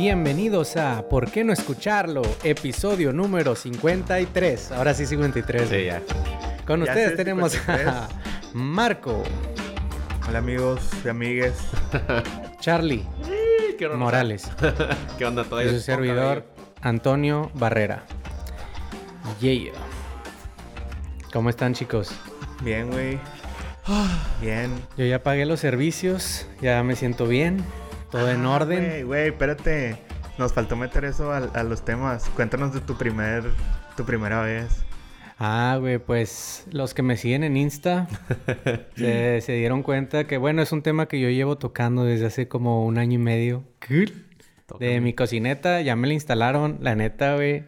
Bienvenidos a ¿Por qué no escucharlo? Episodio número 53. Ahora sí 53. Sí, ya. Con Ya ustedes sé, tenemos 53. a Marco, Hola amigos y amigues. Charlie ¿Qué onda? Morales ¿Qué onda? y Todavía su servidor Antonio Barrera. Yeah. ¿Cómo están chicos? Bien, güey. Bien. Yo ya pagué los servicios, ya me siento bien, todo en Ah, orden. Güey, espérate. Nos faltó meter eso a, a los temas. Cuéntanos de tu primer, tu primera vez. Ah, güey, pues los que me siguen en Insta se, se dieron cuenta que, bueno, es un tema que yo llevo tocando desde hace como un año y medio. De mi cocineta, ya me la instalaron. La neta, güey.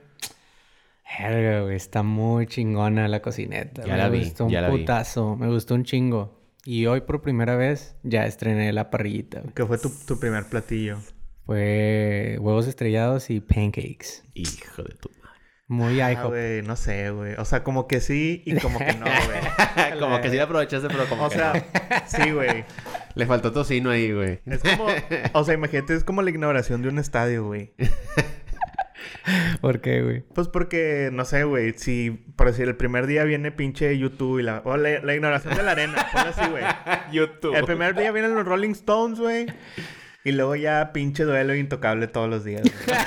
Verga, güey, está muy chingona la cocineta. Ya me la vi, gustó ya un la vi. putazo, me gustó un chingo. Y hoy por primera vez ya estrené la parrillita, güey. ¿Qué fue tu, tu primer platillo? Fue huevos estrellados y pancakes. Hijo de tu madre. Muy Ah, güey, no sé, güey. O sea, como que sí y como que no, güey. como que sí la aprovechaste, pero como O que sea, no. sí, güey. Le faltó tocino ahí, güey. Es como, o sea, imagínate, es como la inauguración de un estadio, güey. ¿Por qué, güey? Pues porque, no sé, güey, si, por decir, el primer día viene pinche YouTube y la... O la, la inauguración de la arena, ponlo así, güey. YouTube. El primer día vienen los Rolling Stones, güey. Y luego ya pinche duelo intocable todos los días. güey.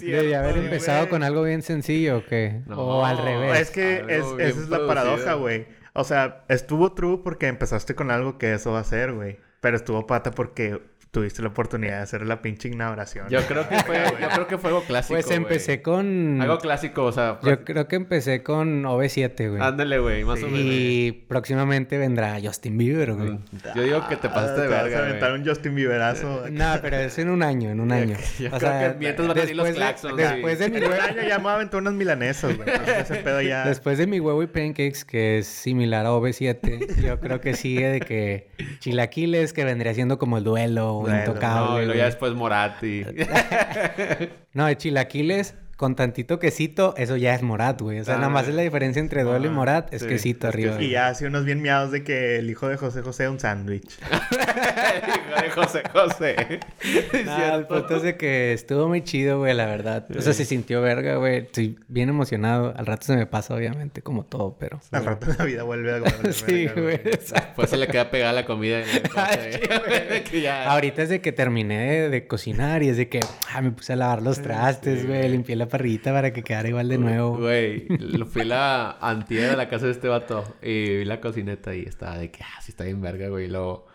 Debía haber güey. empezado con algo bien sencillo, ¿o qué? No, o al revés. es que es, esa es la paradoja, güey. O sea, estuvo true porque empezaste con algo que eso va a ser, güey. Pero estuvo pata porque tuviste la oportunidad de hacer la pinche inauguración. Yo creo que fue, yo creo que fue algo clásico, Pues empecé güey. con... Algo clásico, o sea... Yo creo que empecé con OV7, güey. Ándale, güey, más o menos. Y próximamente vendrá Justin Bieber, güey. Yo digo que te pasaste de Ah, Te vas verga, a güey. aventar un Justin Bieberazo. No, pero es en un año, en un año. Yo O creo sea, que mientras van a salir los después de- claxons, Después de mi En un huevo... año ya me voy a aventar unas milanesas, güey. Ese pedo ya... Después de mi huevo y pancakes, que es similar a OV7, yo creo que sigue de que chilaquiles, que vendría siendo como el duelo, o Duelo, intocable. No, y luego ya después Moratti. No, de chilaquiles con tantito quesito, eso ya es morat, güey. O sea, Ah, nada más es la diferencia entre duelo y morat, es sí, quesito es arriba. Y ya hace unos bien miados de que el hijo de José José un sándwich. Hijo de José José. Nah, el punto es de que estuvo muy chido, güey, la verdad. O sea, se sintió verga, güey. Estoy bien emocionado. Al rato se me pasa, obviamente, como todo, pero... Al rato la vida vuelve a Sí, güey. Pues se le queda pegada la comida. en el coche, güey. que ya... Ahorita es de que terminé de, de cocinar y es de que ah, me puse a lavar los trastes, güey. Limpié la parrillita para que quedara igual de nuevo. Güey, lo fui la antier de la casa de este vato y vi la cocineta y estaba de que, ah, sí está bien verga, güey. Y luego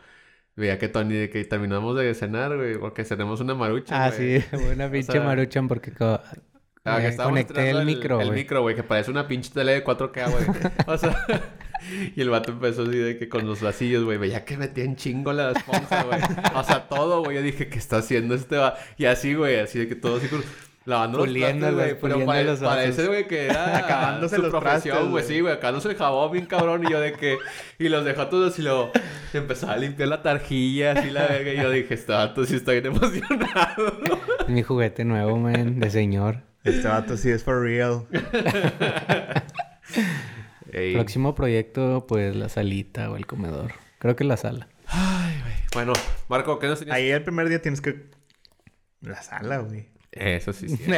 veía que Tony, de que terminamos de cenar, güey, porque cenamos una marucha, Ah, güey. sí, una pinche sea, maruchan porque co- Ah, que estábamos conecté el micro, El güey. micro, güey, que parece una pinche tele de 4K, güey. O sea... Y el vato empezó así de que con los vasillos, güey, veía que metía en chingo la esponja, güey. O sea, todo, güey. Yo dije, ¿qué está haciendo este va? Y así, güey, así de que todo así Lavando los Puliéndolos, trastes, güey. Pero puliendo pare- los parece, güey, que era Acabándose su los profesión, güey. Sí, güey, acabándose el jabón bien cabrón. Y yo de que... Y los dejó todos y luego... Empezaba a limpiar la tarjilla, así la verga. Y yo dije, este vato sí está bien emocionado. Mi juguete nuevo, man, de señor. Este vato sí es for real. Ey. Próximo proyecto, pues la salita o el comedor. Creo que la sala. Ay, güey. Bueno, Marco, ¿qué nos tenías? Ahí el primer día tienes que... La sala, güey. Eso sí, sí.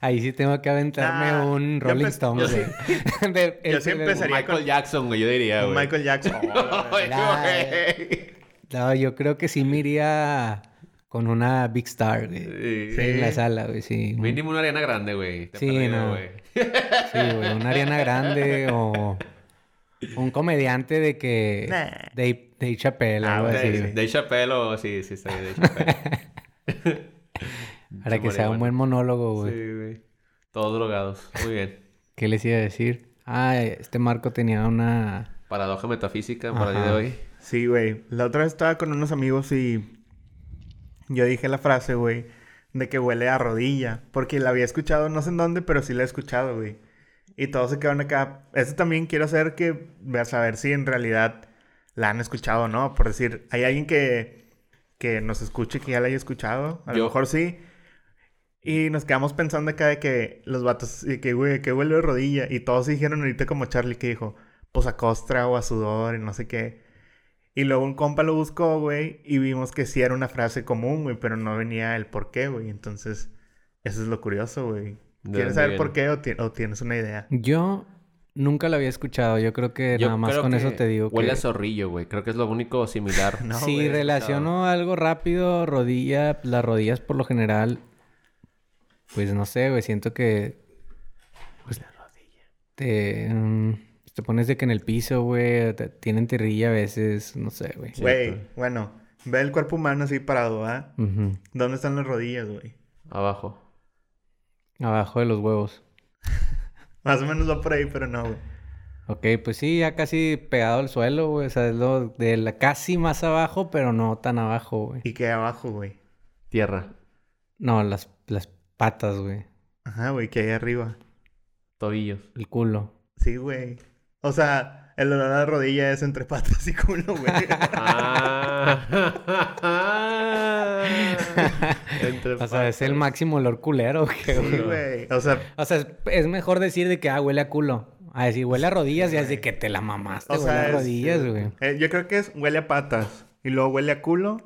Ahí sí tengo que aventarme un Rolling Stone, yo. De- yo el- sí el- empezaría Michael Jackson, güey, yo diría, Un güey. Michael Jackson. Güey. No, yo creo que sí me iría con una Big Star, güey. Sí. Sí, en la sala, güey, sí. Mínimo una arena grande, güey. De Sí, perdido, no. güey. Sí, güey, una Ariana Grande o un comediante de que... Nah. Dave, Dave Chappelle, Ah, algo así. De Chappelle o... Sí, sí, está bien, de Chappelle. Para que sea un buen monólogo, güey. Sí, güey. Todos drogados. Muy bien. ¿Qué les iba a decir? Ah, este Marco tenía una... Paradoja metafísica para el día de hoy. Sí, güey. La otra vez estaba con unos amigos y yo dije la frase, güey, de que huele a rodilla. Porque la había escuchado, no sé en dónde, pero sí la he escuchado, güey. Y todos se quedaron acá. Eso también quiero hacer que, a saber si en realidad la han escuchado o no. Por decir, hay alguien que, que nos escuche que ya la haya escuchado. A Yo. lo mejor sí. Y nos quedamos pensando acá de que los vatos, y que, güey, que huele a rodilla. Y todos dijeron ahorita como Charlie que dijo, pues a costra o a sudor y no sé qué. Y luego un compa lo buscó, güey, y vimos que sí era una frase común, güey, pero no venía el por qué, güey. Entonces, eso es lo curioso, güey. ¿De ¿Quieres saber por qué o, ti- o tienes una idea? Yo nunca lo había escuchado. Yo creo que Yo nada más con eso te digo Huele que... a zorrillo, güey. Creo que es lo único similar. No, si güey, relaciono algo rápido, rodilla, las rodillas por lo general, pues no sé, güey, siento que pues, te, mm, te pones de que en el piso, güey, te- tienen tirrilla a veces, no sé, güey. Güey, bueno, ve el cuerpo humano así parado, ¿ah? ¿Dónde están las rodillas, güey? Abajo. Abajo de los huevos. Más o menos va por ahí, pero no, güey. Ok, pues sí, ya casi pegado al suelo, güey, o sea, es lo de la casi más abajo, pero no tan abajo, güey. ¿Y qué hay abajo, güey? Tierra. No, las, las patas, güey, Ajá, güey, ¿qué hay arriba? Tobillos. el culo. Sí, güey. O sea, el olor a la rodilla es entre patas y culo, güey. Ah. Entre O sea, es el máximo olor culero, güey. Sí, güey. O sea, O sea, es, es mejor decir de que, ah, huele a culo. A decir, huele a rodillas, ya es de que te la mamaste, o huele sea, a es- rodillas, güey. eh, yo creo que es huele a patas. Y luego huele a culo.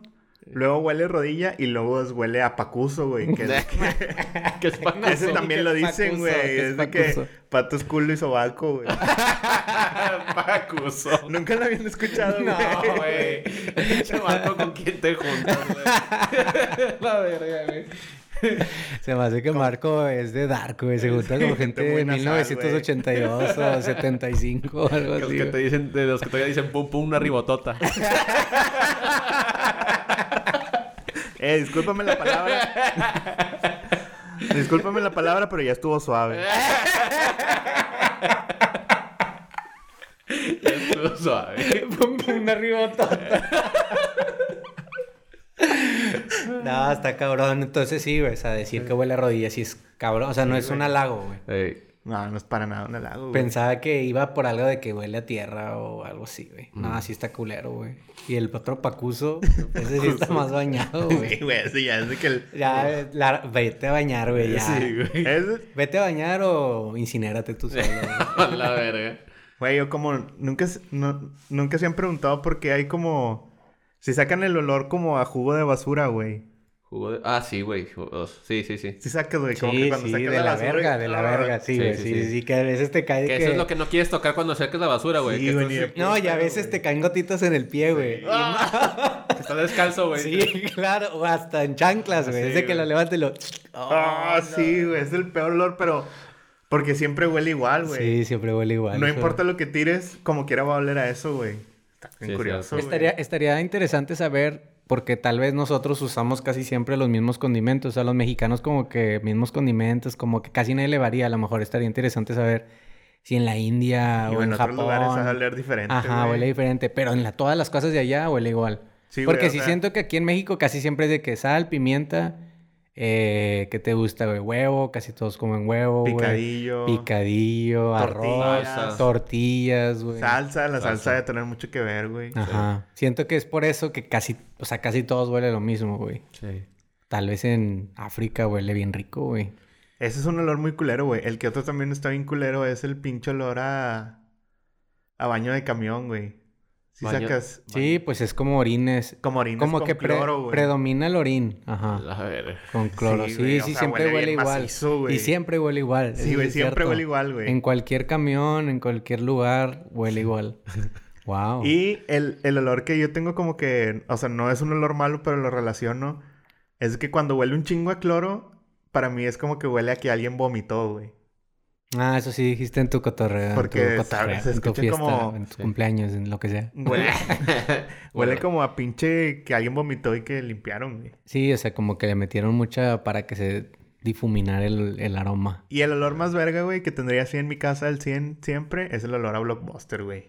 Luego huele rodilla. Y luego huele a pacuso, güey. Que es- ¿Qué es pacuso? ese también ¿Qué lo dicen, güey. ¿Qué es Es de que patos, culo y sobaco, güey. Pacuso. Nunca lo habían escuchado, güey. No, güey. Pinche vato con quién te juntas, güey. La verga, güey. Se me hace que Marco es de Dark, güey. Se junta con gente de nasal, 1982 o 75 o algo Los así. que te dicen, de los que todavía dicen pum pum una ribotota. Eh, discúlpame la palabra. discúlpame la palabra, pero ya estuvo suave. Estuvo suave. Pum, pum, Una ribotota. no, está cabrón. Entonces sí, güey. O sea, decir que huele a rodillas sí es cabrón. O sea, no es un halago, güey. Ey, No, no es para nada un halago, güey. Pensaba que iba por algo de que huele a tierra o algo así, güey. No, así está culero, güey. Y el otro pacuso, ese sí está más bañado, Sí, güey. güey, ese ya es de que el... Ya, la- vete a bañar, güey, ya. Sí, güey. Es, Vete a bañar o incinérate tú solo, güey. A la verga. Güey, yo como... Nunca, se- no- nunca se han preguntado por qué hay como... Si sacan el olor como a jugo de basura, güey. Jugo de... Ah, sí, güey. Sí, sí, sí. Si sacas, güey, como Sí, que cuando sí, sacas de la basura, verga, de la ah, verga. Sí, Sí, güey, sí, sí, sí, sí. sí, que a veces te cae Que que... eso es lo que no quieres tocar cuando saques la basura, güey. Sí, que güey, No, y a veces güey. te caen gotitas en el pie, güey. Ah, que estás descalzo, güey. Sí, claro, o hasta en chanclas, güey. Sí, es de que lo levantes y lo... Ah, sí, güey, es el peor olor, pero... Porque siempre huele igual, güey. Sí, siempre huele igual. no eso. importa lo que tires, como quiera va a oler a eso, güey. Está bien Sí, curioso. Estaría, estaría interesante saber, porque tal vez nosotros usamos casi siempre los mismos condimentos. O sea, los mexicanos como que mismos condimentos, como que casi nadie le varía. A lo mejor estaría interesante saber si en la India Y o en en otros Japón... lugares va a oler diferente, Ajá, güey. huele diferente. Pero en la, todas las cosas de allá huele igual. Sí, porque sea- siento que aquí en México casi siempre es de que sal, pimienta... Eh, ¿Qué te gusta, güey? Huevo, casi todos comen huevo, güey. Picadillo. Picadillo, arroz, Tortillas. tortillas, güey. Salsa, la salsa Salsa. debe tener mucho que ver, güey. Ajá. Siento que es por eso que casi, o sea, casi todos huele lo mismo, güey. Sí. Tal vez en África huele bien rico, güey. Ese es un olor muy culero, güey. El que otro también está bien culero es el pinche olor a... A baño de camión, güey. Si Baño- sacas... Sí, pues es como orines. Como orines Como con que pre- cloro, güey. predomina el orín. Ajá. A ver. Con cloro. Sí, Sí, güey, sí, o sea, siempre huele igual. macizo, y siempre huele igual. Sí, güey, siempre cierto. huele igual, güey. En cualquier camión, en cualquier lugar, huele igual. wow. Y el, el olor que yo tengo como que... O sea, no es un olor malo, pero lo relaciono. Es que cuando huele un chingo a cloro... Para mí es como que huele a que alguien vomitó, güey. Ah, eso sí dijiste en tu cotorreo. en Porque tu sabe- cotorreo, se en tu fiesta, como- en tu Sí. cumpleaños, en lo que sea. Huele, huele como a pinche que alguien vomitó y que limpiaron, güey. Sí, o sea, como que le metieron mucha para que se difuminara el, el aroma. Y el olor más verga, güey, que tendría así en mi casa el 100 siempre, es el olor a Blockbuster, güey.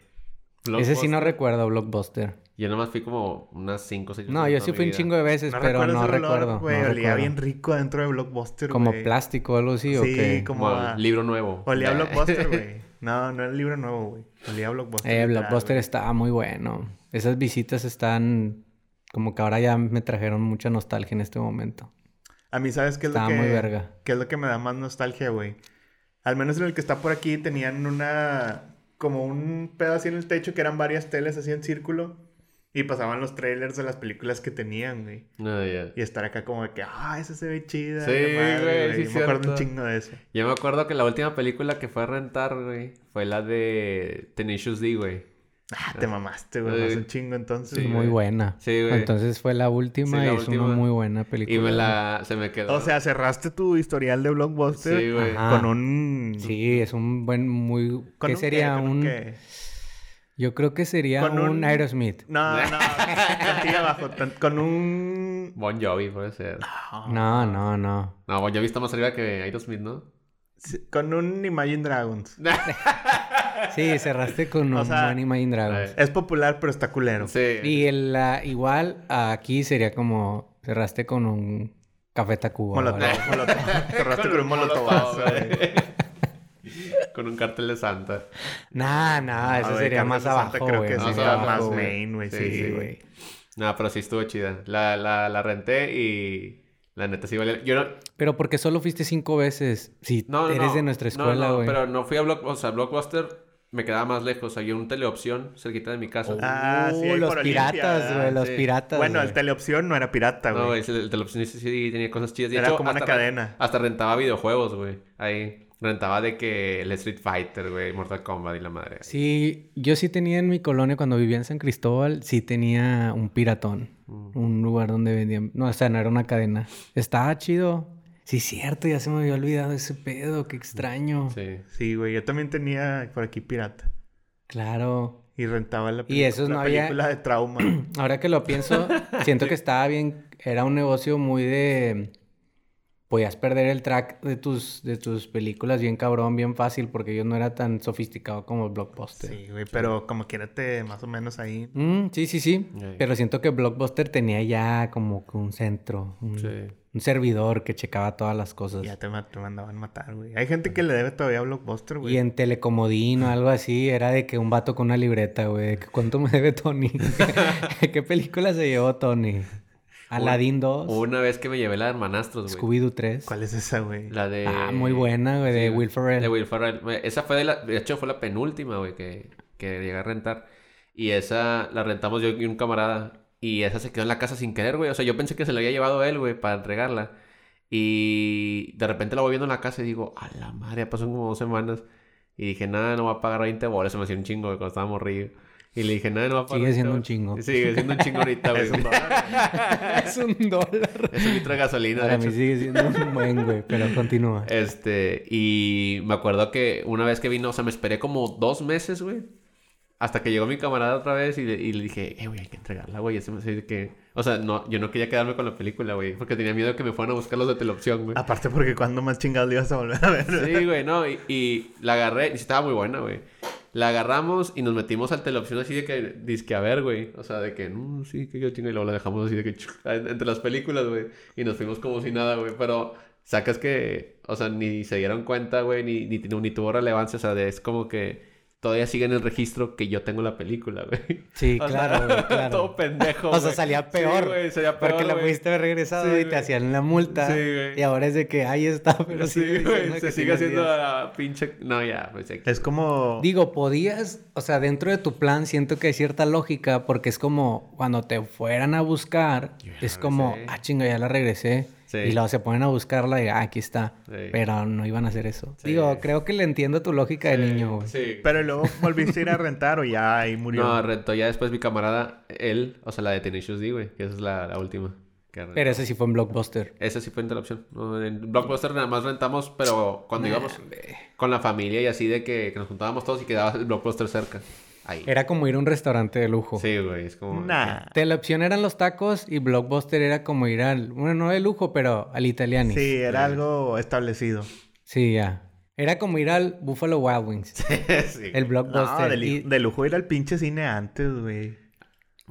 Ese sí no recuerdo, Blockbuster. Yo nomás fui como unas 5 o 6 No, yo sí fui un chingo de veces, ¿No pero no recuerdo. Güey, no olía recuerdo. bien rico dentro de Blockbuster, Como plástico o algo así, ¿o qué? como Como a- libro nuevo. Olía a Blockbuster, güey. No, no era el libro nuevo, güey. Olía a Blockbuster. Eh, Blockbuster estaba muy bueno. Esas visitas están... Como que ahora ya me trajeron mucha nostalgia en este momento. A mí, ¿sabes qué es lo Estaba que... muy verga. ¿Qué es lo que me da más nostalgia, güey? Al menos en el que está por aquí tenían una... Como un pedo así en el techo que eran varias teles así en círculo. Y pasaban los trailers de las películas que tenían, güey. No, ya. Y estar acá como de que, ah, esa se ve chida. Sí, madre, güey, sí, Yo me acuerdo cierto. un chingo de eso. Yo me acuerdo que la última película que fue a rentar, güey, fue la de Tenacious D, güey. Ah, te mamaste, güey. Sí. Hace un chingo entonces. Sí, muy güey. buena. Sí, güey. Entonces fue la última Sí, la y es última. una muy buena película. Y me la... se me quedó. O sea, cerraste tu historial de Blockbuster Sí, güey. Ajá. con un... Sí, es un buen, muy... ¿Con ¿Qué un sería un...? qué? Yo creo que sería Con un... un- Aerosmith. No, no. tantilla abajo. tan- Con un... Bon Jovi, puede ser. No, no, no. No, Bon Jovi está más arriba que Aerosmith, ¿no? sí, Con un Imagine Dragons. Sí, cerraste con O un sea, buen Imagine Dragons. Es popular, pero está culero. Sí. Y el, la- igual aquí sería como... Cerraste con un Café Tacuba. Molotov, molotov. Cerraste con un molotovazo, güey. Con un cartel de Santa. Nah, nah, eso sería más abajo, Creo güey. que sí, Más main, güey. Sí, güey. No, pero sí estuvo chida. La, la, la renté y... La neta sí valía... Yo no... Pero porque solo fuiste cinco veces. Si No, no, eres no. de nuestra No, escuela, no, güey. pero no fui a Block... O sea, Blockbuster me quedaba más lejos. Había un teleopción cerquita de mi casa. Ah, sí, Uh, los piratas, güey, los Sí. piratas. Bueno, el teleopción no era pirata, No, güey. güey, el, el teleopción sí, sí tenía cosas chidas. De Era hecho, como una hasta re- cadena. Hasta rentaba videojuegos, güey. Ahí. Rentaba de que el Street Fighter, güey, Mortal Kombat y la madre. Sí, yo sí tenía en mi colonia, cuando vivía en San Cristóbal, sí tenía un piratón. Mm. Un lugar donde vendían... No, o sea, no era una cadena. Estaba chido. Sí, cierto, ya se me había olvidado ese pedo, qué extraño. Sí. Sí, güey. Yo también tenía por aquí pirata. Claro. Y rentaba la, Y esos la no había- película de trauma. Ahora que lo pienso, siento que estaba bien... Era un negocio muy de... Podías perder el track de tus, de tus películas bien cabrón, bien fácil, porque yo no era tan sofisticado como el Blockbuster. sí, güey. Pero como quiera te más o menos ahí. Mm, sí, sí, sí. Pero siento que Blockbuster tenía ya como que un centro, un, Sí. un servidor que checaba todas las cosas. Ya te, te mandaban matar, güey. Hay gente que le debe todavía a Blockbuster, güey. Y en Telecomodín o algo así, era de que un vato con una libreta, güey. de que ¿Cuánto me debe Tony? ¿Qué película se llevó Tony? Aladdin 2, Una vez que me llevé la de Hermanastros, güey. Scooby-Doo 3. ¿Cuál es esa, güey? La de... Ah, muy buena, güey, de Sí, Will Ferrell. De Will Ferrell. Esa fue de la... De hecho, fue la penúltima, güey, que, que llegué a rentar. Y esa la rentamos yo y un camarada. Y esa se quedó en la casa sin querer, güey. O sea, yo pensé que se la había llevado él, güey, para entregarla. Y de repente la voy viendo en la casa y digo, a la madre, ya pasó como dos semanas. Y dije, nada, no va a pagar 20 bolas. Se me hacía un chingo, güey, cuando estaba morrido. Y le dije, nada, no va a pagar Sigue 20 siendo un bolas". chingo. Sigue siendo un chingo ahorita, güey. Es un dólar. es un dólar. Es un litro de gasolina, de Para hecho. mí sigue siendo un buen, güey, pero continúa. Este, y me acuerdo que una vez que vino, o sea, me esperé como dos meses, güey. Hasta que llegó mi camarada otra vez y le, y le dije, eh, güey, hay que entregarla, güey. Ese me dice que... O sea, no, yo no quería quedarme con la película, güey. Porque tenía miedo que me fueran a buscar los de teleopción, güey. Aparte porque cuando más chingados le ibas a volver a ver. Sí, güey, no. Y, y la agarré, y estaba muy buena, güey. La agarramos y nos metimos al teleopción así de que, disque a ver, güey. O sea, de que, no, sí, que yo tengo. Y luego la dejamos así de que, entre las películas, güey. Y nos fuimos como si nada, güey. Pero sacas que, o sea, ni se dieron cuenta, güey, ni, ni, ni tuvo relevancia. O sea, de- es como que todavía sigue en el registro que yo tengo la película, güey. Sí, O claro, sea, güey, claro. todo pendejo, O sea, salía peor. Sí, güey, salía peor, Porque la pudiste haber regresado Sí, y te hacían la multa. Sí, güey. Y ahora es de que ahí está, pero Sí, sigue güey, se que sigue haciendo días. la pinche... No, ya, pues aquí. Es como... Digo, podías, o sea, dentro de tu plan siento que hay cierta lógica porque es como cuando te fueran a buscar, es como, ah, chinga, ya la regresé. Sí. Y luego se ponen a buscarla y ah, aquí está. Sí. Pero no iban a hacer eso. Sí. Digo, creo que le entiendo tu lógica de niño, güey. Sí. Pero luego volviste a ir a rentar o ya ahí murió. No, rentó ya después mi camarada, él, o sea, la de Tenacious D, güey, que esa es la, la última. Pero ese sí fue en Blockbuster. Esa sí fue entre la opción. No, en Blockbuster nada más rentamos, pero cuando íbamos con la familia y así de que, que nos juntábamos todos y quedaba el Blockbuster cerca. Ahí. Era como ir a un restaurante de lujo. Sí, güey, es como... Nah. De la opción eran los tacos y Blockbuster era como ir al, bueno, no de lujo, pero al Italiani. Sí, era algo establecido. Sí, ya. Era como ir al Buffalo Wild Wings. sí. El Blockbuster. No, de, y- de lujo ir al pinche cine antes, güey.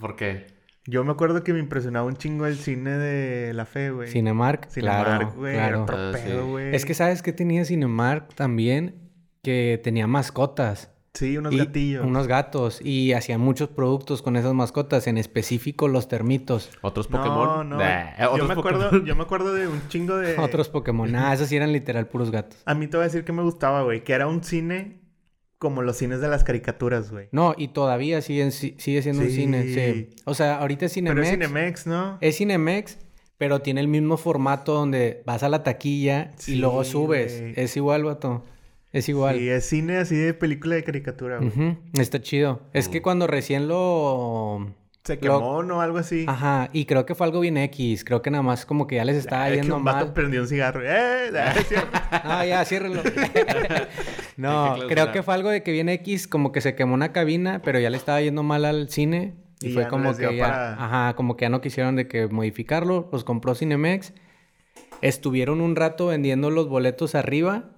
¿Por qué? Yo me acuerdo que me impresionaba un chingo el cine de la fe, güey. Cinemark, Cinemark, claro, güey. claro. Otro Ah, sí. güey. Es que sabes que tenía Cinemark también, que tenía mascotas. Sí, unos y gatillos. Unos gatos. Y hacían muchos productos con esas mascotas, en específico los termitos. ¿Otros No, Pokémon? no. Nah, yo, ¿otros me acuerdo, yo me acuerdo de un chingo de... Otros Pokémon. Ah, esos sí eran literal puros gatos. A mí te voy a decir que me gustaba, güey. Que era un cine como los cines de las caricaturas, güey. No, y todavía sigue, sigue siendo un cine, sí. O sea, ahorita es Cinemex. Pero es Cinemex, ¿no? Es Cinemex, pero tiene el mismo formato donde vas a la taquilla y luego subes. Es igual, vato. Es igual. Sí, es cine así de película de caricatura, güey. Está chido. Es que mm. cuando recién lo... Se quemó, ¿no? Algo así. Ajá. Y creo que fue algo bien X. Creo que nada más como que ya les estaba yendo que un vato prendió un cigarro. ¡Eh! ah, ya, ciérrelo. no, creo que fue algo de que viene X. Como que se quemó una cabina, pero ya le estaba yendo mal al cine. Y, fue como que ya... Ajá, como que ya no quisieron de que modificarlo. Los compró Cinemex. Estuvieron un rato vendiendo los boletos arriba.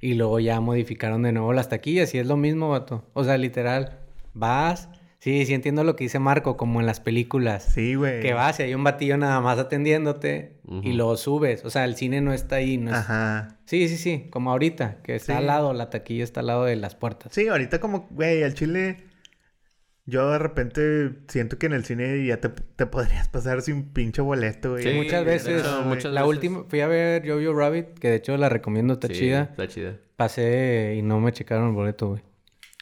Y luego ya modificaron de nuevo las taquillas y es lo mismo, vato. O sea, literal, vas. Sí, sí entiendo lo que dice Marco, como en las películas. Sí, güey. Que vas y hay un batillo nada más atendiéndote y lo subes. O sea, el cine no está ahí. No Ajá. Sí, sí, sí. Como ahorita, que está al lado, la taquilla está al lado de las puertas. Sí, ahorita como, güey, al chile yo de repente siento que en el cine ya te, te podrías pasar sin pinche boleto, güey. Sí, muchas veces. la última, fui a ver Jojo Rabbit, que de hecho la recomiendo, está chida. Está chida. Pasé y no me checaron el boleto, güey.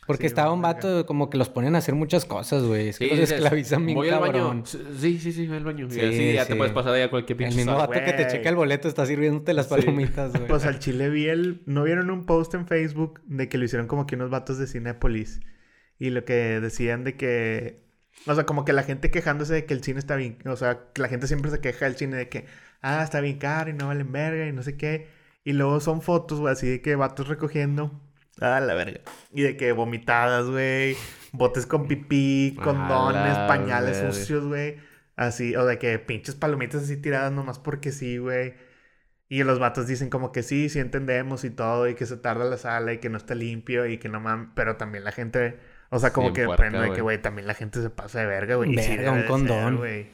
Porque estaba un vato como que los ponen a hacer muchas cosas, güey. Es que los esclavizan bien voy cabrón. Al baño. Sí, sí, sí, voy al baño. Sí, sí ya te puedes pasar ahí a cualquier pinche El mismo vato que te checa el boleto está sirviéndote las palomitas, güey. Pues al chile vi el... ¿No vieron un post en Facebook de que lo hicieron como que unos vatos de Cinépolis? Y lo que decían de que. O sea, como que la gente quejándose de que el cine está bien. O sea, que la gente siempre se queja del cine de que. Ah, está bien caro y no valen verga y no sé qué. Y luego son fotos, güey, así de que vatos recogiendo. Ah, la verga. Y de que vomitadas, güey. Botes con pipí, condones, pañales sucios, güey. Así, o de que pinches palomitas así tiradas nomás porque sí, güey. Y los vatos dicen como que sí, sí entendemos y todo, y que se tarda la sala y que no está limpio y que no mames. Pero también la gente o sea, como que aprende de que, güey, también la gente se pasa de verga, güey. Verga, un condón. güey.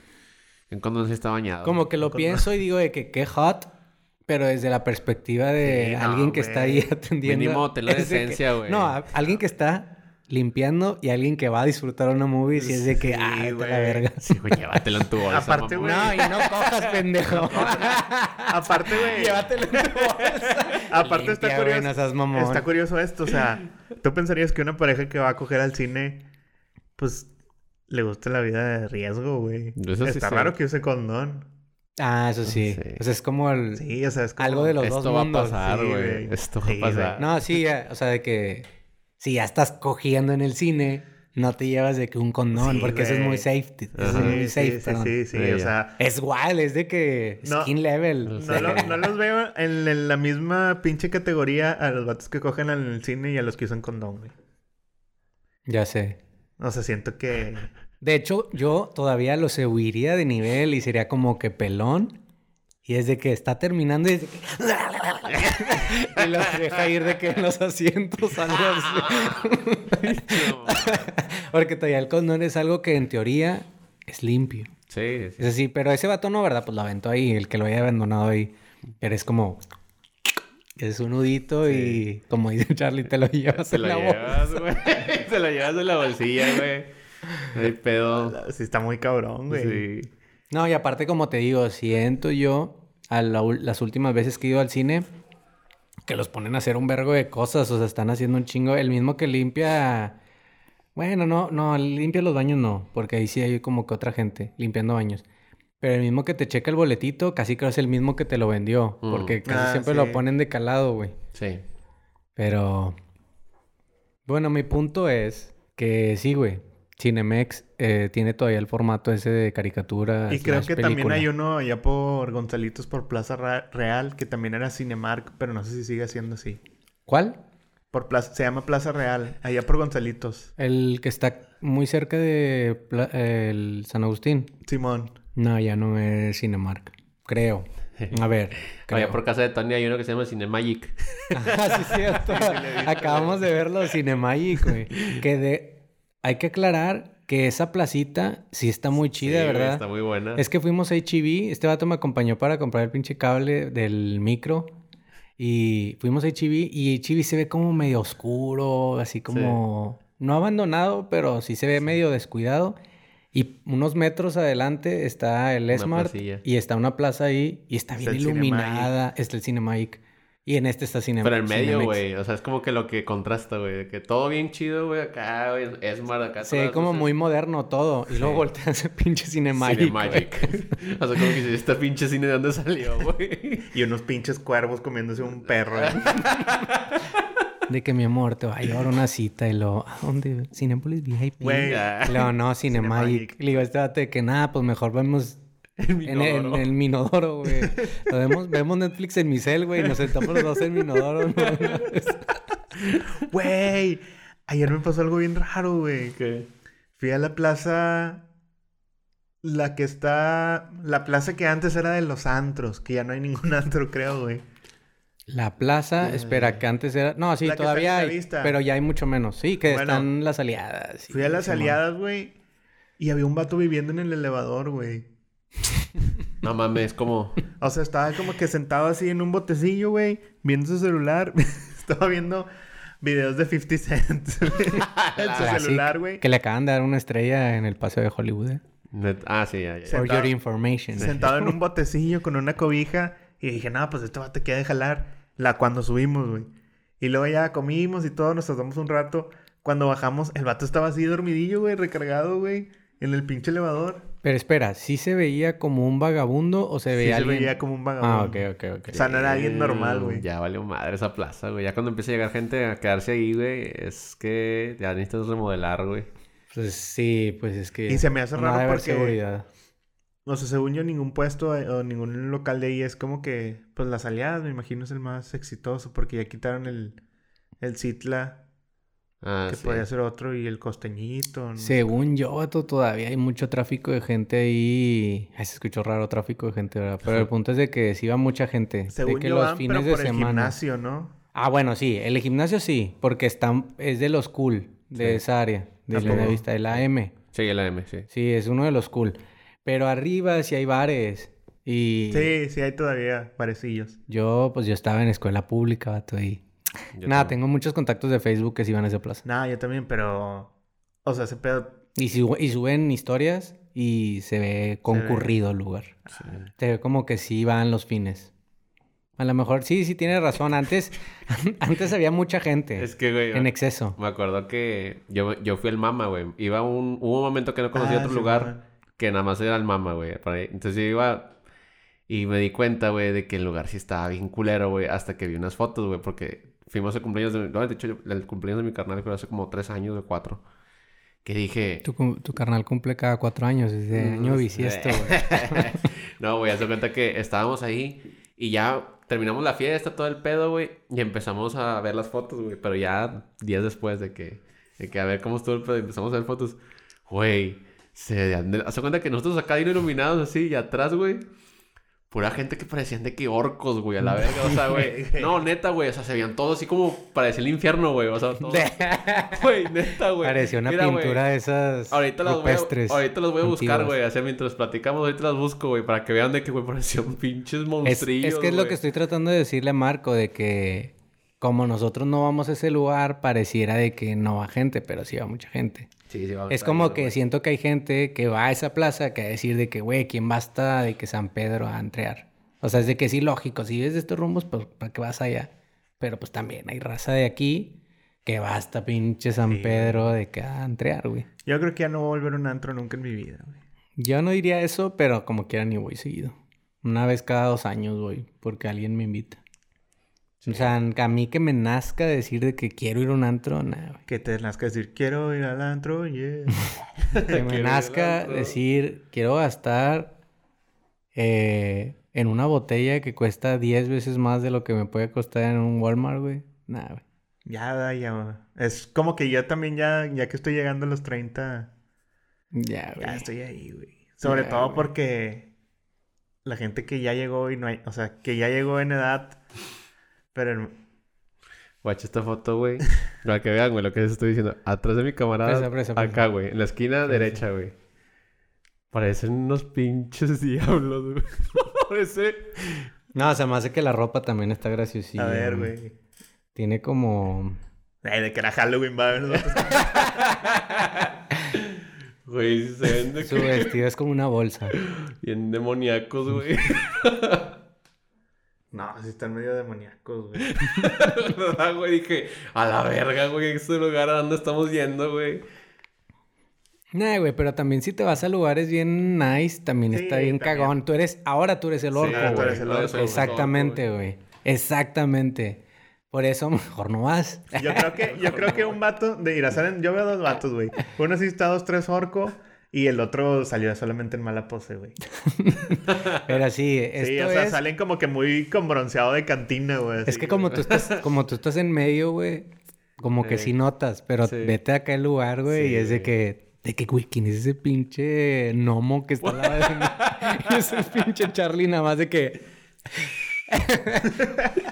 Un condón sí está bañado. Como que lo pienso y digo de que qué hot, pero desde la perspectiva de alguien que está ahí atendiendo. Mínimo te la decencia, güey. No, alguien que está limpiando y alguien que va a disfrutar una movie si es de que, ah, la verga. Sí, güey, llévatelo en tu bolsa. Aparte, güey. No, y no cojas, pendejo. Aparte, güey. Llévatelo en tu bolsa. Aparte está curioso. está curioso esto, o sea, tú pensarías que una pareja que va a coger al cine, pues le gusta la vida de riesgo, güey. Está raro que use condón. Ah, eso sí. O sea, es como el... Sí, o sea, es como... Algo de los dos mundos. Esto va a pasar, güey. Esto va a pasar. No, sí, o sea, de que si ya estás cogiendo en el cine, no te llevas de que un condón, porque eso es muy safety. es muy safe, sí, sí, sí, o sea... Es igual, es de que skin level. No, los veo en, la misma pinche categoría a los vatos que cogen en el cine y a los que usan condón, güey. Ya sé. O sea, siento que... De hecho, yo todavía lo subiría de nivel y sería como que pelón. Y es de que está terminando y es de que... y los deja ir de que en los asientos algo así. Porque todavía el condón es algo que en teoría es limpio. Sí, sí. Es así, pero ese vato no, ¿verdad? Pues lo aventó ahí, el que lo haya abandonado ahí. Eres como... Es un nudito y como dice Charlie, te lo llevas en la llevas, güey. Se lo llevas en la bolsilla, güey. El pedo. Sí, está muy cabrón, güey. Sí. No, y aparte, como te digo, siento yo, a las últimas veces que he ido al cine, que los ponen a hacer un vergo de cosas, o sea, están haciendo un chingo. El mismo que limpia. Bueno, no, no, limpia los baños no, porque ahí sí hay como que otra gente limpiando baños. Pero el mismo que te checa el boletito, casi creo es el mismo que te lo vendió, mm. porque casi ah, siempre lo ponen de calado, güey. Sí. Pero. Bueno, mi punto es que sí, güey. Cinemex eh, tiene todavía el formato ese de caricatura. Y creo que también hay uno allá por Gonzalitos, por Plaza Real, que también era Cinemark, pero no sé si sigue siendo así. ¿Cuál? Por Plaza, se llama Plaza Real, allá por Gonzalitos. El que está muy cerca de el San Agustín. Simón. No, ya no es Cinemark. Creo. A ver. Allá por casa de Tony hay uno que se llama Cinemagic. ah, sí, cierto. Acabamos de verlo, Cinemagic, güey. Que de hay que aclarar que esa placita sí está muy chida, ¿verdad? Está muy buena. Es que fuimos a HB, e este vato me acompañó para comprar el pinche cable del micro. Y fuimos a HB e y HB e se ve como medio oscuro, así como... No abandonado, pero sí se ve medio descuidado. Y unos metros adelante está el Smart y está una plaza ahí y está bien iluminada. Está el Cinemagic. Y en este está cine Pero en medio, Cinemex. güey. O sea, es como que lo que contrasta, güey. de Que todo bien chido, güey. Acá, güey. Es mar acá. Se ve como muy moderno todo. Y luego voltea ese pinche Cinemagic. Cinemagic. o sea, como que si este pinche cine de dónde salió, güey. Y unos pinches cuervos comiéndose un perro. ¿eh? De que mi amor te va a llevar una cita y lo. ¿A dónde? Cinepolis VIP. Güey. No, Cinemagic. Cinemagic. Le digo, este de que nada, pues mejor vemos El en el, minodoro. en el Minodoro, güey. Lo vemos, vemos Netflix en mi cel, güey. y Nos sentamos los dos en Minodoro. ¿no? Güey. Ayer me pasó algo bien raro, güey. ¿Qué? Fui a la plaza. La que está. La plaza que antes era de los antros. Que ya no hay ningún antro, creo, güey. La plaza, espera, que antes era. No, sí, La todavía hay. vista. Pero ya hay mucho menos. Sí, que Bueno, están las aliadas. Fui a las aliadas, güey. Y había un vato viviendo en el elevador, güey. No mames, como... O sea, estaba como que sentado así en un botecillo, güey. Viendo su celular. estaba viendo videos de 50 Cent. en su celular, güey. Que le acaban de dar una estrella en el paseo de Hollywood. eh. Net- Ah, sí, ya, ya. For Sentado- your information. Sentado en un botecillo con una cobija. Y dije, no, pues este vato queda de jalar. La cuando subimos, güey. Y luego ya comimos y todo, nos tardamos un rato. Cuando bajamos, el vato estaba así dormidillo, güey, recargado, güey. En el pinche elevador. Pero espera, ¿sí se veía como un vagabundo o se Sí, veía se alguien? veía como un vagabundo. Ah, ok, ok, ok. O sea, no era alguien normal, güey. Ya valió madre esa plaza, güey. Ya cuando empieza a llegar gente a quedarse ahí, güey, es que ya necesitas remodelar, güey. Pues sí, pues es que... Y se me hace no raro porque- seguridad. O sea, según yo, ningún puesto eh, o ningún local de ahí es como que, pues las aliadas, me imagino, es el más exitoso porque ya quitaron el, el Citla, Ah, que sí. podía ser otro, y el costeñito. ¿no? Según yo, vato, todavía hay mucho tráfico de gente ahí. Ay, se escuchó raro tráfico de gente, ¿verdad? Pero el punto es de que sí va mucha gente. Según de que yo, los van, fines pero de por el semana. gimnasio, ¿no? Ah, bueno, sí, el gimnasio sí, porque están, es de los cool de Sí. esa área, de ¿A la poco? vista, de la M. Sí, el AM, sí. Sí, es uno de los cool. Pero arriba sí hay bares. Y Sí, sí hay todavía parecillos. yo, pues yo estaba en escuela pública, vato, y... Nada, tengo muchos contactos de Facebook que sí van a esa plaza. Nada, yo también, pero... O sea, ese pedo... Y, su- y suben historias y se ve concurrido el lugar. Sí. Se ve como que sí van los fines. A lo mejor sí, sí tiene razón. Antes, antes había mucha gente Es que, güey, en exceso. me acuerdo que yo, yo fui el mama, güey. Iba un... Hubo un momento que no conocía Ah, otro sí, lugar que nada más era el mama, güey. Entonces yo iba... Y me di cuenta, güey, de que el lugar sí estaba bien culero, güey. Hasta que vi unas fotos, güey. Porque fuimos al cumpleaños de... No, de hecho, yo- el cumpleaños de mi carnal fue hace como tres años o cuatro. Que dije... Tu, tu carnal cumple cada cuatro años, desde Mm, año bisiesto, güey. no, güey, hace cuenta que estábamos ahí y ya terminamos la fiesta, todo el pedo, güey, y empezamos a ver las fotos, güey, pero ya días después de que, de que a ver cómo estuvo el pedo, empezamos a ver fotos, güey, se hace cuenta que nosotros acá iluminados así y atrás, güey. Pura gente que parecían de que orcos, güey, a la verga. O sea, güey. No, neta, güey. O sea, se veían todos así como parecía el infierno, güey. O sea, todos. Güey, neta, güey. Parecía una Mira, güey, pintura de esas Ahorita las, voy a, ahorita las voy a buscar, antiguas. güey. Así mientras platicamos, ahorita las busco, güey. Para que vean de que, güey, parecían pinches Es, monstrillos, es que es lo que estoy tratando de decirle a Marco, de que como nosotros no vamos a ese lugar, pareciera de que no va gente, pero sí va mucha gente. Sí, sí, Es como que güey. siento que hay gente que va a esa plaza que a decir de que, güey, ¿quién basta de que San Pedro a entrear? O sea, es de que sí, lógico, si ves de estos rumbos, pues, ¿para qué vas allá? Pero pues también hay raza de aquí que basta pinche San Sí. Pedro de que a entrear, güey. Yo creo que ya no voy a volver a un antro nunca en mi vida, güey. Yo no diría eso, pero como quiera ni voy seguido. Una vez cada dos años voy, porque alguien me invita. O sea, a mí que me nazca decir de que quiero ir a un antro, nada, güey. Que te nazca decir, quiero ir al antro, yeah. Que me nazca decir, quiero gastar eh, en una botella que cuesta 10 veces más de lo que me puede costar en un Walmart, güey. Nada, güey. ya, ya, güey. Es como que yo también ya, ya que estoy llegando a los 30, Ya, güey. ya estoy ahí, güey. Sobre Ya, todo güey. porque la gente que ya llegó y no hay, o sea, que ya llegó en edad, pero Guacha esta foto, güey. Para que vean, güey, lo que les estoy diciendo. Atrás de mi camarada. Presa, presa, presa. Acá, güey. En la esquina derecha, güey. Parecen unos pinches diablos, güey. Parece... No, se me hace que la ropa también está graciosilla. a ver, güey. Tiene como... Ay, de que era Halloween, va a ver. Güey, se ven de Su que... vestido es como una bolsa. Bien demoníacos, güey. No, sí están medio demoníacos, güey. ¿Verdad, güey? Dije, a la verga, güey, este lugar a dónde estamos yendo, güey. Nah, güey, pero también si te vas a lugares bien nice, también Sí, está bien también. cagón. Tú eres, ahora tú eres el orco, ahora tú eres el orco, Exactamente, güey. Exactamente. Por eso mejor no vas. Yo creo que, yo creo que un vato de ir a salen, yo veo dos vatos, güey. Uno sí está dos, tres orco y el otro salió solamente en mala pose, güey. Pero sí, esto Sí, o sea, es... salen como que muy con bronceado de cantina, güey. Es así, que como tú estás, como tú estás en medio, güey, como que Sí. notas, pero Sí. vete acá al lugar, güey, y es de que, de que, güey, ¿quién es ese pinche gnomo que está al lado de mí? ese pinche Charlie nada más de que...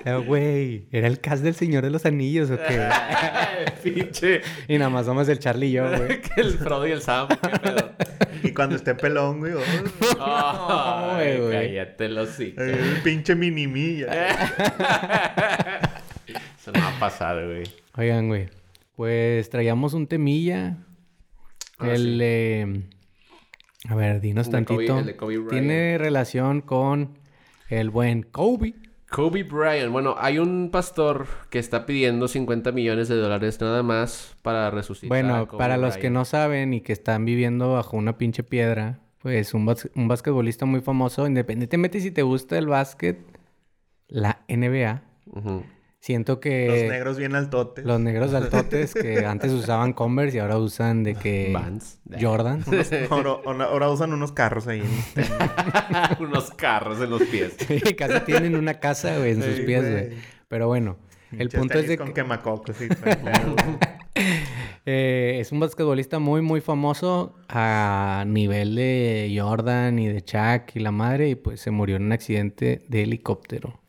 Eh, Güey, ¿era el cast del Señor de los Anillos o qué? Pinche. Y nada más somos el Charlie y yo, güey. el Frodo y el Sam, qué pedo. Y cuando esté pelón, güey. oh, güey. cállate los sí. el pinche mini Eso no va a pasar, güey. Oigan, güey, pues traíamos un temilla. Ah, el, sí. eh, A ver, dinos El de Kobe- tantito. el de Kobe Bryant. Tiene relación con el buen Kobe. Kobe Bryant. Bueno, hay un pastor que está pidiendo 50 millones de dólares nada más para resucitar. a Bueno, Kobe para los que no saben y que están viviendo bajo una pinche piedra, pues un, bas- un basquetbolista muy famoso, independientemente si te gusta el básquet, la NBA, Ujú. Siento que Los negros bien altotes. los negros altotes que antes usaban Converse y ahora usan de que Vans. Jordan. Ahora, ahora- ahora usan unos carros ahí. Unos carros en los pies. Sí, casi tienen una casa, güey, en sus pies, güey. Pero bueno, el punto es de con que quemacocos eh, es un basquetbolista muy, muy famoso a nivel de Jordan y de Shaq y la madre, y pues se murió en un accidente de helicóptero.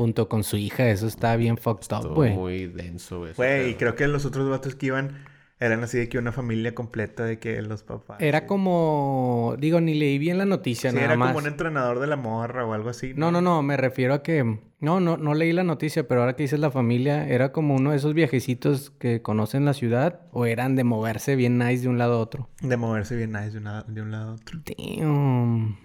Junto con su hija, eso está bien fucked up, güey. muy denso, güey. ese Güey, creo que los otros vatos que iban eran así de que una familia completa de que los papás. Era sí. como, digo, ni leí bien la noticia, Sí, nada era más. como un entrenador de la morra o algo así. No, no, no, me refiero a que... No, no, no leí la noticia, pero ahora que dices la familia, ¿era como uno de esos viajecitos que conocen la ciudad? ¿O eran de moverse bien nice de un lado a otro? De moverse bien nice de, una- de un lado a otro. Damn.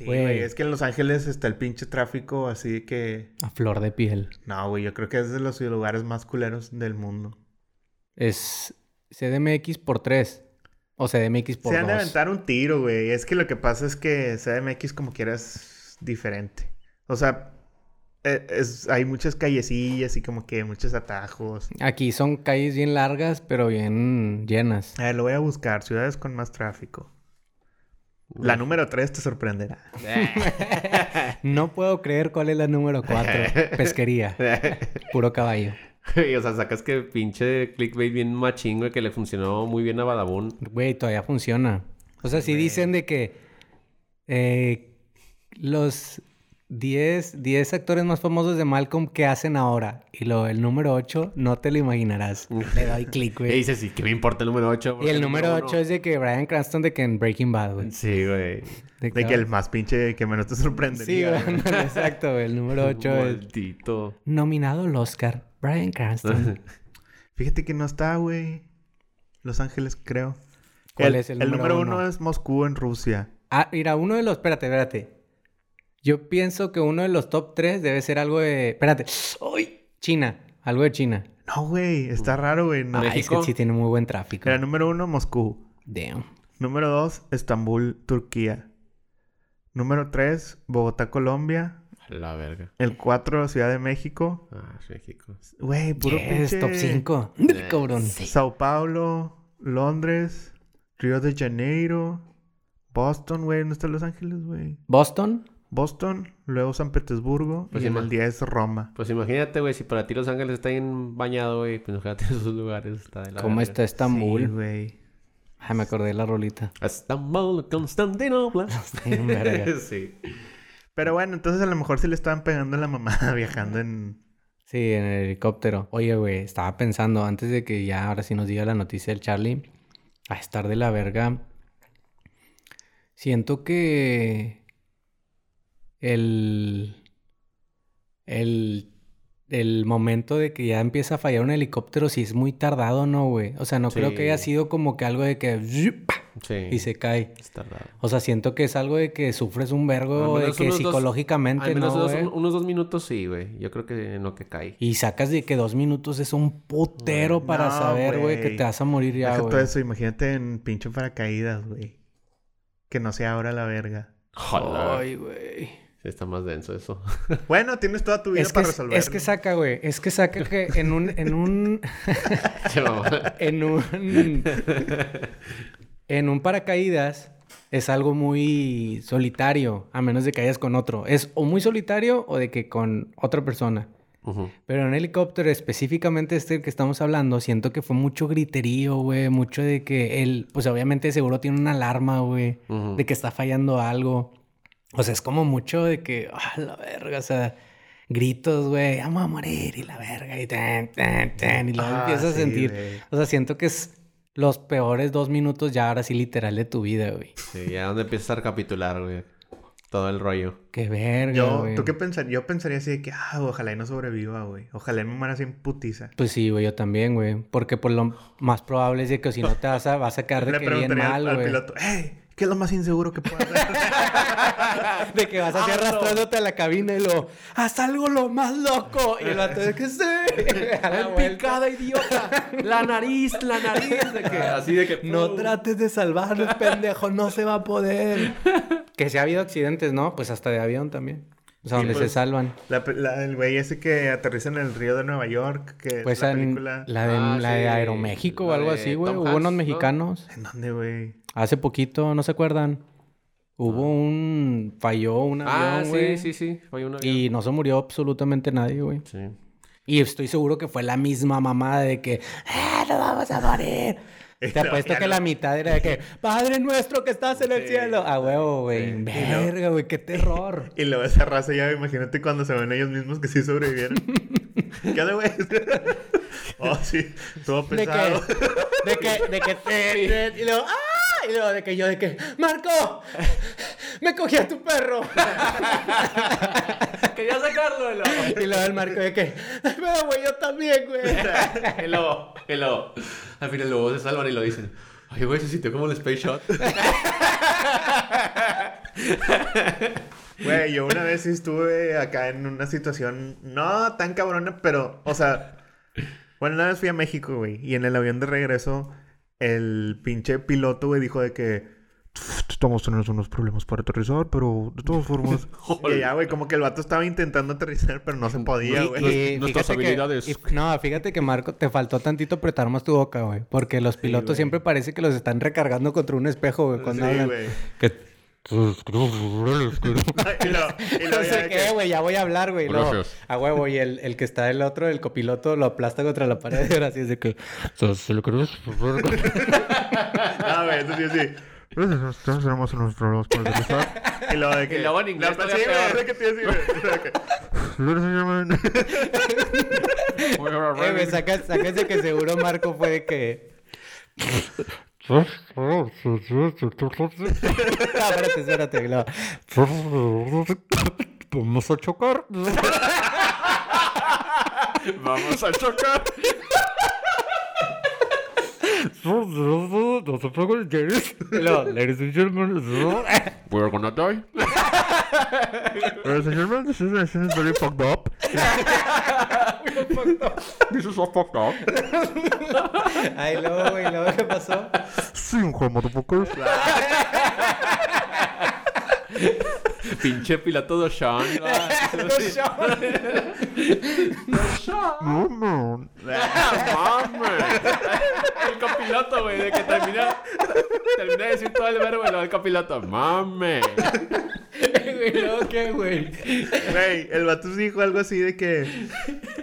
Sí, Güey. Es que en Los Ángeles está el pinche tráfico así que... A flor de piel. No, güey. Yo creo que es de los lugares más culeros del mundo. Es CDMX por 3. O CDMX por Se han de 2. aventar un tiro, güey. Es que lo que pasa es que CDMX como quiera es diferente. O sea, e- es, hay muchas callecillas y como que muchos atajos. Aquí son calles bien largas, pero bien llenas. A ver, lo voy a buscar. Ciudades con más tráfico. La número 3 te sorprenderá. No puedo creer cuál es la número 4. Pesquería. Puro caballo. O sea, sacas que pinche clickbait bien machín, güey, que le funcionó muy bien a Badabun. Güey, todavía funciona. O sea, si dicen de que eh, los 10, 10 actores más famosos de Malcolm, ¿qué hacen ahora? Y lo, el número 8, no te lo imaginarás. Le doy clic, Y güey. dices, sí, ¿qué me importa el número 8? Y el número 8 es de que Brian Cranston de que en Breaking Bad, güey. Sí, güey. De De que el más pinche que menos te Sí, sorprendería. güey, exacto, güey. El número 8 es Maldito. nominado al Oscar, Brian Cranston. Fíjate que no está, güey. Los Ángeles, creo. ¿Cuál es el número número uno? uno es Moscú en Rusia. Ah, mira, uno de los... Espérate, espérate. Yo pienso que uno de los top 3 debe ser algo de... Espérate. ¡Uy! China. Algo de China. No, güey, está raro, güey. No. Ay, es que sí tiene muy buen tráfico. Era número uno, Moscú. Damn. Número dos, Estambul, Turquía. Número tres, Bogotá, Colombia. La verga. El cuatro, Ciudad de México. Ah, es México. Güey, puro Yes, pinche... top 5. Cabrón. Sao Paulo, Londres, Río de Janeiro, Boston, güey. ¿Dónde están Los Ángeles, güey? Boston. Boston, luego San Petersburgo Pues y en el 10 Roma. Pues imagínate, güey, si para ti Los Ángeles está bien bañado, güey, pues imagínate esos lugares. Está de la ¿Cómo verga. está Estambul? Sí, güey. Ay, me acordé de la rolita. Estambul, Constantinopla. Sí. Pero bueno, entonces a lo mejor sí le estaban pegando a la mamá viajando en... Sí, en el helicóptero. Oye, güey, estaba pensando antes de que ya ahora sí nos diga la noticia del Charlie. A estar de la verga. Siento que el. El el momento de que ya empieza a fallar un helicóptero sí es muy tardado, ¿no, güey? O sea, no creo que haya sido como que algo de que... Sí. Y se cae. Es tardado. O sea, siento que es algo de que sufres un vergo, de que dos- psicológicamente, Al menos ¿no, dos- güey? unos dos minutos sí, güey. Yo creo que en lo que cae. Y sacas de que dos minutos es un putero para No, saber, güey, que güey. te vas a morir ya, Deja todo güey. eso, imagínate en pinche paracaídas, güey. Que no sea ahora la verga. Joder. Ay, güey. Sí, está más denso eso. Bueno, tienes toda tu vida Es que, para resolver. es que saca, güey. Es que saca que en un... En un... En un... en un paracaídas es algo muy solitario, a menos de que hayas con otro. Es o muy solitario o de que con otra persona. Pero en helicóptero, específicamente este que estamos hablando, siento que fue mucho griterío, güey. Mucho de que él, pues obviamente seguro tiene una alarma, güey. De que está fallando algo. O sea, es como mucho de que, ah, la verga, o sea, gritos, güey, vamos a morir y la verga, y tan, tan, tan, y luego Ah, empiezas a sentir. O sea, siento que es los peores dos minutos ya ahora sí literal de tu vida, güey. Sí, ya donde empiezas a recapitular, güey. Todo el rollo. Qué verga, Yo. ¿tú qué pensarías? Yo pensaría así de que, ah, ojalá y no sobreviva, güey. Ojalá y me muera sin putiza. Pues sí, güey, yo también, güey. Porque por lo más probable es de que si no te vas a, vas a quedar de Le que bien al, mal, al güey. piloto, hey, ¿qué es lo más inseguro que puedo hacer? De que vas así arrastrándote a la cabina y lo... ¡Haz algo lo más loco! Y vato de que. A la ¡En vuelta. picada, idiota! ¡La nariz, la nariz! De que, así de que... No trates de salvarnos, pendejo. No se va a poder. que si ha habido accidentes, ¿no? Pues hasta de avión también. O sea, Sí, donde pues, se salvan. La pe- la- el güey ese que aterriza en el río de Nueva York, que Pues es la en película... la de, Ah, la de. Aeroméxico o algo de así, güey. Hubo unos ¿no? mexicanos. ¿En dónde, güey? Hace poquito, ¿no se acuerdan? Hubo un... Falló un Ah, avión, sí, güey. sí, sí. Fue una Y no se murió absolutamente nadie, güey. Sí. Y estoy seguro que fue la misma mamada de que, ¡ah, no vamos a morir! Te apuesto que no. la mitad era de que, Padre nuestro que estás en el cielo. A huevo, güey. Sí. Verga, güey, qué terror. Y luego esa raza ya, imagínate cuando se ven ellos mismos que sí sobrevivieron. ¿Qué onda, güey? oh, sí, todo De que, pesado. de que, de que te, te- y luego, ¡ah! Y luego de que yo, de que, ¡Marco! ¡Me cogí a tu perro! Quería sacarlo, y luego... Y luego el Marco de que, pero güey, yo también, güey. Y luego, y luego... Al final luego se salvan y lo dicen. Oye, güey, se sintió como el Space Shot. Güey, yo una vez estuve acá en una situación no tan cabrona, pero, o sea, bueno, una vez fui a México, güey, y en el avión de regreso, el pinche piloto, güey, dijo de que estamos teniendo unos problemas para aterrizar, pero de todas formas. y ya, güey, como que el vato estaba intentando aterrizar, pero no se podía, güey. nuestras que- habilidades. y- no, fíjate que Marco, te faltó tantito apretar más tu boca, güey. Porque los pilotos siempre parece que los están recargando contra un espejo, güey. Cuando Sí, hablan. güey. Que... y lo, y lo No sé qué, que- güey, ya voy a hablar, güey. Gracias. a huevo, y el, el que está el otro, el copiloto, lo aplasta contra la pared y ahora así es de que... ¿Se lo crees? Ah, güey, eso sí, sí. Tenemos unos problemas para aterrizar. Y luego de que... Y luego en inglés No, todavía sí, güey, que te a. Eh, sáquense que seguro Marco fue de que... Espérate, espérate. no. Vamos a chocar. Vamos a chocar. No se preocupen. No, ladies and gentlemen. We're gonna die. Ladies and gentlemen, this situation is very fucked up. This is so fucked up. Ay, luego, güey, luego, ¿qué pasó? Sí, un juego motherfuckers. Pinche piloto de Sean. No, no. El copiloto, güey, de que termina. Termina de decir todo el verbo y luego el copiloto. ¡Mames! Güey, luego, ¿qué, güey? Güey, el vato dijo algo así de que...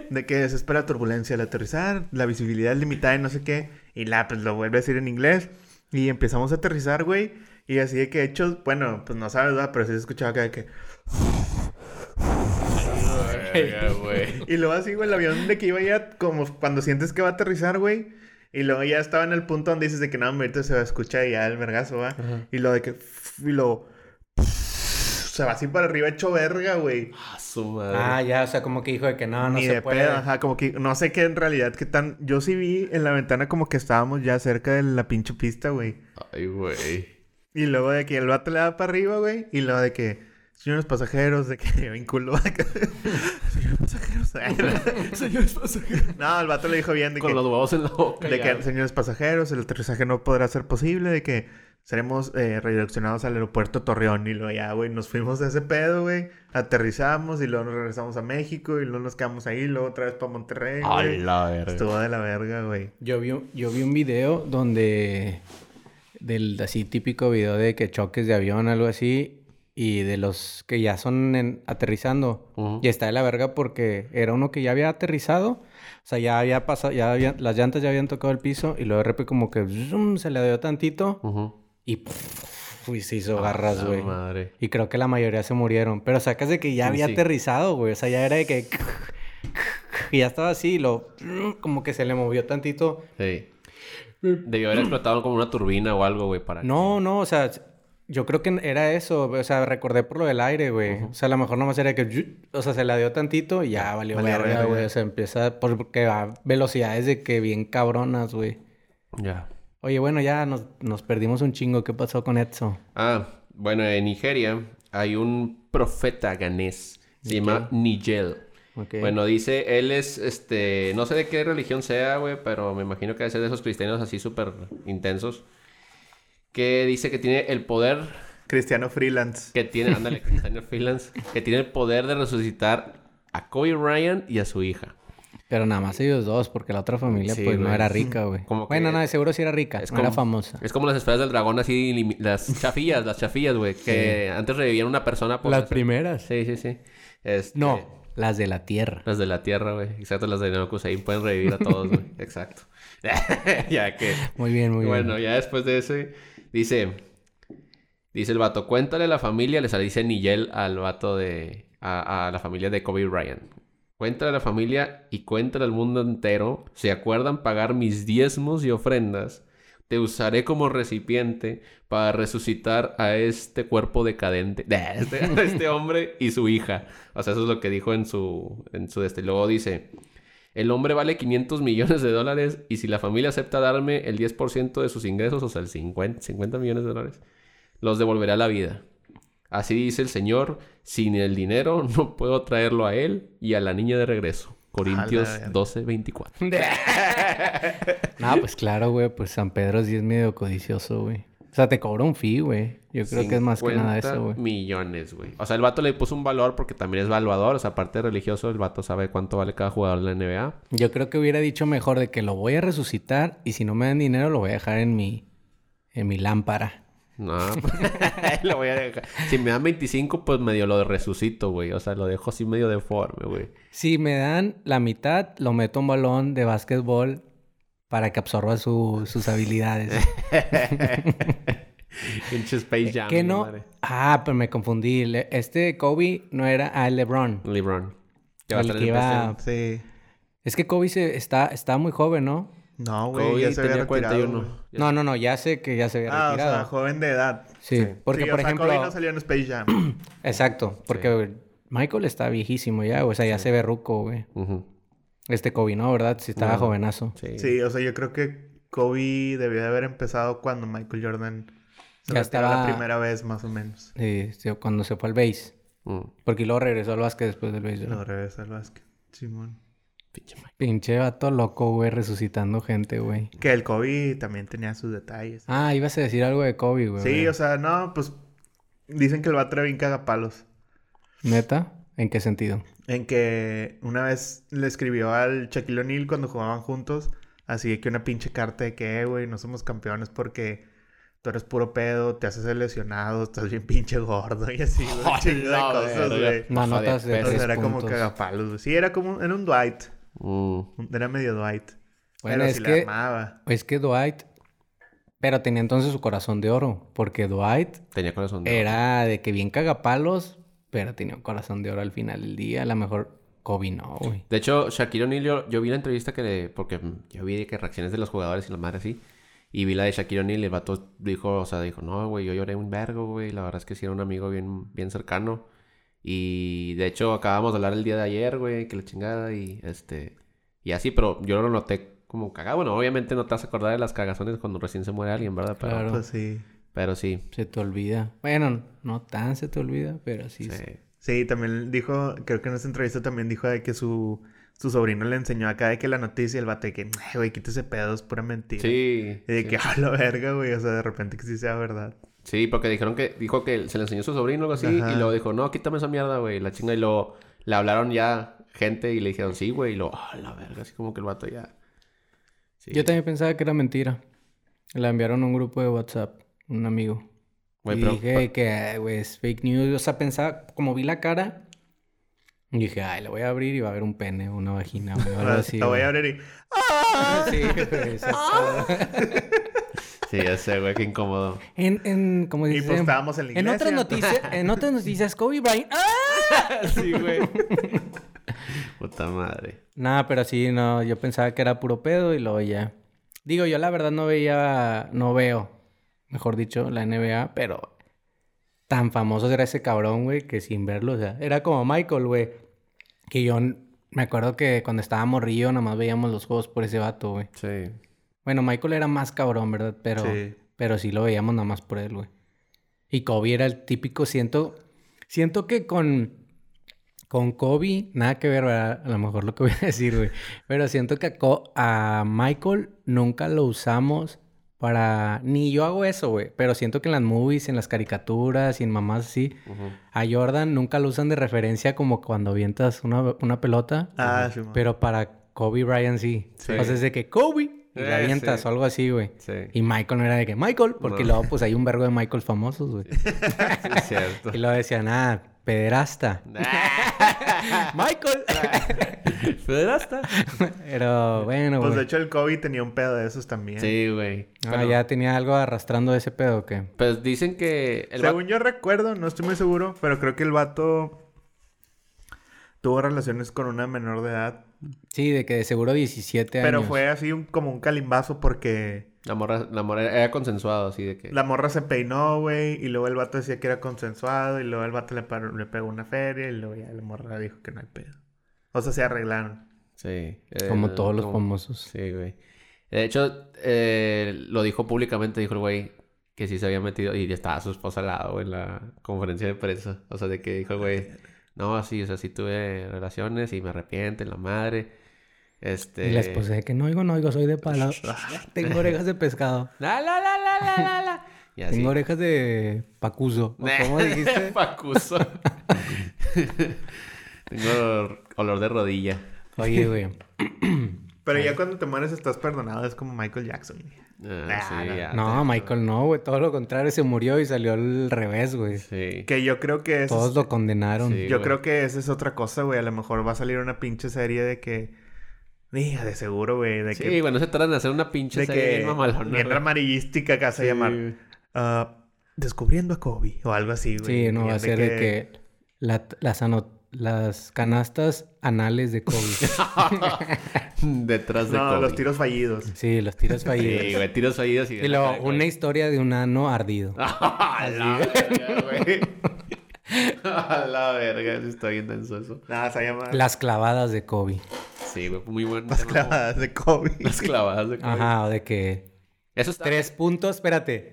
De que se espera turbulencia al aterrizar, la visibilidad es limitada y no sé qué. Y la, pues lo vuelve a decir en inglés. Y empezamos a aterrizar, güey. Y así de que hechos... Bueno, pues no sabes, ¿verdad? Pero sí se escuchaba acá de que... Y luego así, güey, el avión de que iba ya como cuando sientes que va a aterrizar, güey. Y luego ya estaba en el punto donde dices de que no, ahorita se va a escuchar ya el vergazo, va. Y lo de que... Y lo... se va así para arriba hecho verga, güey. Ah, su madre. Ah, ya, o sea, como que dijo de que no, no Ni se de puede. pedo, ajá, como que no sé qué en realidad qué tan. Yo sí vi en la ventana como que estábamos ya cerca de la pinche pista, güey. Ay, güey. Y luego de que el vato le da para arriba, güey. Y luego de que, señores pasajeros, de que vinculó acá. señores pasajeros. Señores pasajeros. no, el vato le dijo bien de Con que, los huevos en la boca. de ya. que, señores pasajeros, el aterrizaje no podrá ser posible, de que seremos eh, redireccionados al aeropuerto Torreón. Y luego ya, güey, nos fuimos de ese pedo, güey. Aterrizamos y luego nos regresamos a México y luego nos quedamos ahí, luego otra vez para Monterrey, A güey. la verga. Estuvo de la verga, güey. Yo vi, un- yo vi un video donde... Del así típico video de que choques de avión, algo así. Y de los que ya son en- aterrizando. Ujú. Y está de la verga porque era uno que ya había aterrizado. O sea, ya había pasado, ya había, las llantas ya habían tocado el piso. Y luego de repente como que zoom, se le dio tantito. Ujú. Y, y se hizo garras, Ah, güey. madre. Y creo que la mayoría se murieron. Pero sacas de que ya había sí. aterrizado, güey. O sea, ya era de que... Y ya estaba así y lo... Como que se le movió tantito. Sí. Debió haber explotado como una turbina o algo, güey, para... No, no, o sea... Yo creo que era eso. O sea, recordé por lo del aire, güey. O sea, a lo mejor nomás era que... O sea, se la dio tantito y ya valió verga, verga. güey. O sea, empieza... Porque a velocidades de que bien cabronas, güey. Ya. Oye, bueno, ya nos, nos perdimos un chingo. ¿Qué pasó con Edso? Ah, bueno, en Nigeria hay un profeta ganés. Se llama Nigel. Bueno, dice, él es, este, no sé de qué religión sea, güey, pero me imagino que debe ser de esos cristianos así súper intensos. Que dice que tiene el poder, Cristiano Freelance. que tiene, ándale, Daniel Freelance, que tiene el poder de resucitar a Kobe Ryan y a su hija. Pero nada más ellos dos, porque la otra familia Sí, pues no era rica, güey. Como Bueno, no, de seguro sí era rica, Es no era como- famosa. Es como las esferas del dragón, así, las chafillas, las chafillas, güey, que antes revivían una persona por... Las primeras. Sí, sí, sí. Este, No, las de la tierra. Las de la Tierra, güey. Exacto, las de Nanokusein pueden revivir a todos, güey. Exacto. ya que... Muy bien, muy bueno, bien. ya después de ese... Dice... Dice el vato, cuéntale a la familia, les dice Nigel al vato de... A, a la familia de Kobe Bryant. Cuéntale a la familia y cuéntale al mundo entero. Si acuerdan pagar mis diezmos y ofrendas, te usaré como recipiente para resucitar a este cuerpo decadente. De este, a este hombre y su hija. O sea, eso es lo que dijo en su... En su este. Luego dice... El hombre vale 500 millones de dólares y si la familia acepta darme el 10% de sus ingresos, o sea, el 50, 50 millones de dólares, los devolverá a la vida. Así dice el Señor, sin el dinero no puedo traerlo a él y a la niña de regreso. Corintios verga. 12, 24. No, pues claro, güey, pues San Pedro sí es medio codicioso, güey. O sea, te cobra un fee, güey. Yo creo que es más que nada 50 eso, güey. millones, güey. O sea, el vato le puso un valor porque también es valuador. O sea, aparte de religioso, el vato sabe cuánto vale cada jugador de la NBA. Yo creo que hubiera dicho mejor de que lo voy a resucitar y si no me dan dinero lo voy a dejar en mi en mi lámpara. No, lo voy a dejar. Si me dan 25, pues medio lo resucito, güey. O sea, lo dejo así medio deforme, güey. Si me dan la mitad, lo meto a un balón de básquetbol para que absorba su- sus habilidades. Pinche Space Jam. ¿Qué no? madre. Ah, pero me confundí. Le- Este Kobe no era a LeBron. LeBron. Que va a El que iba-. Sí. Es que Kobe se está, está muy joven, ¿no? No, güey, Kobe ya se había retirado. 41. güey. Ya No, no, no, ya sé que ya se había Ah, o retirado. sea, joven de edad. sí, porque Sí, por o sea, ejemplo, Kobe no salió en Space Jam. exacto, porque Michael está viejísimo ya, o sea, ya se ve ruco, güey. Este Kobe, ¿no? ¿Verdad? Sí estaba No. jovenazo. Sí. sí, o sea, yo creo que Kobe debió de haber empezado cuando Michael Jordan se Ya retiró estaba- la primera vez, más o menos. Sí, sí, cuando se fue al base. Mm. Porque luego regresó al básquet después del base. ¿no? Lo regresa al básquet. Simón. Pinche vato loco, güey, resucitando gente, güey. Que el Kobe también tenía sus detalles. Ah, ibas a decir algo de Kobe, güey. sí, o sea, no, pues dicen que el vato era bien cagapalos. ¿Neta? ¿En qué sentido? En que una vez le escribió al Shaquille O'Neal cuando jugaban juntos, así de que una pinche carta de que, "Eh, güey, no somos campeones porque tú eres puro pedo, te haces el lesionado, estás bien pinche gordo y así, güey. Chingo de cosas, güey. No, Baja de notas de peso. Entonces tres era como puntos. cagapalos, güey. Sí, era como, era un Dwight. Mm. Era medio Dwight. Bueno, pero es sí que- la amaba. Es que Dwight... Pero tenía entonces su corazón de oro. Porque Dwight Tenía corazón de oro. era de que bien cagapalos, pero tenía un corazón de oro al final del día. A lo mejor Kobe no, güey. De hecho, Shaquille O'Neal, yo, yo vi la entrevista que le... Porque yo vi que reacciones de los jugadores y la madre así. Y vi la de Shaquille O'Neal y el vato dijo, o sea, dijo, no, güey, yo lloré un vergo, güey. La verdad es que sí era un amigo bien, bien cercano. Y de hecho acabamos de hablar el día de ayer, güey, que la chingada y este... Y así, pero yo lo noté como cagado. Bueno, obviamente no te vas a acordar de las cagazones cuando recién se muere alguien, ¿verdad? Pero, Claro. Pues sí. pero sí. Se te olvida. Bueno, no tan se te olvida, pero sí. Sí. Sí, también dijo, creo que en esa entrevista también dijo de que su, su sobrino le enseñó acá de que la noticia, el vato de que, "Ay, güey, quítese pedo, es pura mentira. Sí. Y de sí. que, a la verga, güey, o sea, de repente que sí sea verdad. Sí, porque dijeron que... Dijo que se le enseñó a su sobrino o algo así. Ajá. Y luego dijo, no, quítame esa mierda, güey. La chinga. Y luego le hablaron ya gente y le dijeron, sí, güey. Y luego, ah, la verga. Así como que el vato ya... Sí. Yo también pensaba que era mentira. La enviaron a un grupo de WhatsApp, un amigo. Y pero- dije que, güey, es fake news. O sea, pensaba, como vi la cara, y dije, ay, la voy a abrir y va a haber un pene una vagina o algo así. la voy güey. a abrir y... Sí, güey, exacto. Sí, ya sé, güey. Qué incómodo. En, en, como Y dice... pues estábamos en la en otras noticias, en otras noticias, Kobe Bryant... ¡Ah! sí, güey. Puta madre. Nada, pero sí, no, yo pensaba que era puro pedo y luego ya. Digo, yo la verdad no veía, no veo, mejor dicho, la NBA, pero tan famoso era ese cabrón, güey, que sin verlo, o sea, era como Michael, güey, que yo me acuerdo que cuando estábamos Río, nada más veíamos los juegos por ese vato, güey. Sí. Bueno, Michael era más cabrón, ¿verdad? Pero Sí. pero sí lo veíamos nada más por él, güey. Y Kobe era el típico, siento, siento que con, con Kobe, nada que ver, ¿verdad? A lo mejor lo que voy a decir, güey. Pero siento que a, Co- a Michael nunca lo usamos para... Ni yo hago eso, güey. Pero siento que en las movies, en las caricaturas y en mamás así, a Jordan nunca lo usan de referencia como cuando avientas una, una pelota. Ah, sí, man. Pero para Kobe Bryant sí. Sí. O sea, es de que Kobe y Eh, la avientas sí. o algo así, güey. Sí. Y Michael no era de que Michael, porque No. luego pues hay un vergo de Michael famosos, güey. Sí, es cierto. y luego decían, ah, pederasta. Michael. ¿Federasta? Pero bueno, Pues de güey. hecho el Kobe tenía un pedo de esos también. Sí, güey. Ah, Pero- ya tenía algo arrastrando ese pedo, ¿o qué? Pues dicen que... El Según yo recuerdo, no estoy muy seguro, pero creo que el vato tuvo relaciones con una menor de edad. Sí, de que de seguro 17 años. Pero fue así un- como un calimbazo porque La morra, la morra era consensuado, así de que... la morra se peinó, güey, y luego el vato decía que era consensuado, y luego el vato le, paró- le pegó una feria, y luego ya la morra dijo que no hay pedo. O sea, se arreglaron. Sí. Como el- todos los como- famosos. Sí, güey. De hecho, eh, lo dijo públicamente, dijo el güey que sí se había metido y estaba su esposa al lado güey, en la conferencia de prensa. O sea, de que dijo el güey, no, sí, o sea, sí tuve relaciones y me arrepiento, la madre. Este... Y la esposa de que no oigo, no oigo, soy de palo. Tengo orejas de pescado. La, la, la, la, la, la, la. Y así. Tengo orejas de pacuso. ¿O ¿Cómo dijiste? Pacuso. Tengo olor de rodilla. Oye, güey. Pero ya cuando te mueres estás perdonado, es como Michael Jackson. Ah, Ah, sí, no. ya No, te- Michael no, güey. Todo lo contrario, se murió y salió al revés, güey. Sí. Que yo creo que es... Todos lo condenaron. Sí. Yo güey. creo que esa es otra cosa, güey. A lo mejor va a salir una pinche serie de que... Diga, de seguro, güey. De Sí, que... güey, no se tratan de hacer una pinche De serie que... mamalona, güey. amarillística que se Sí, llamar... ah, descubriendo a Kobe. O algo así, güey. Sí, no, va a ser de que la- las, ano- las canastas anales de Kobe. Detrás de No, Kobe. los tiros fallidos. sí, los tiros fallidos. Sí, güey, tiros fallidos y... y luego, una historia de un ano ardido. A la verga, güey. A la verga, está bien denso eso. Nada, se llama... Las clavadas de Kobe. Sí, güey, muy bueno. Las clavadas de Kobe. Las clavadas de Kobe. Ajá, o de que Eso está... tres puntos, espérate.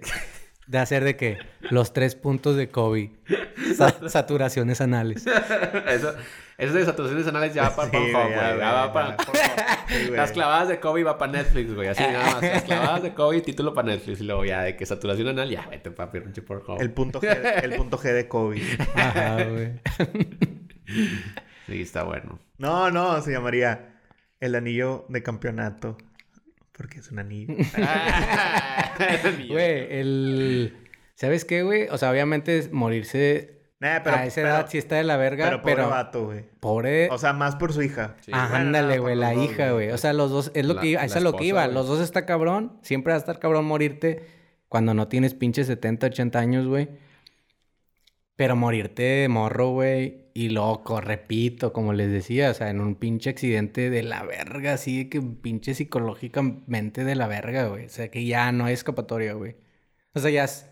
De hacer de que los tres puntos de Kobe. Sa- saturaciones anales. eso, eso de saturaciones anales ya va para Sí, Pornhub, güey, ya, va para. Sí. Las clavadas de Kobe va para Netflix, güey. Así nada más. Las clavadas de Kobe, título para Netflix. Y luego ya de que saturación anal, ya vete papi, pinche Pornhub. El punto G, el punto G de Kobe. Ajá, güey. Sí, está bueno. No, no, se llamaría el anillo de campeonato. Porque es un anillo. Güey, el... ¿Sabes qué, güey? O sea, obviamente es morirse Nah, pero, a esa pero- edad sí está de la verga, pero pobre pero... vato, güey. Pobre... O sea, más por su hija. Sí. Ah, Bueno, ándale, güey, la hija, güey. O sea, los dos, es lo La- que iba, eso es lo que iba. Los dos está cabrón. Siempre va a estar cabrón morirte cuando no tienes pinches 70, 80 años, güey. Pero morirte de morro, güey, y loco, repito, como les decía, o sea, en un pinche accidente de la verga, así que pinche psicológicamente de la verga, güey. O sea, que ya no hay escapatoria, güey. O sea, ya es...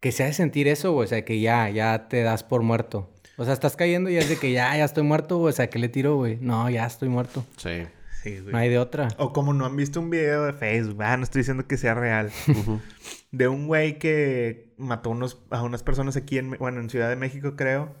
Que se hace sentir eso, güey. O sea, que ya, ya te das por muerto. O sea, estás cayendo y es de que ya, ya estoy muerto, güey. O sea, ¿qué le tiro, güey? No, ya estoy muerto. Sí. Sí, güey. No hay de otra. O como no han visto un video de Facebook, ah, no estoy diciendo que sea real. de un güey que mató unos, a unas personas aquí en, bueno, en Ciudad de México, creo.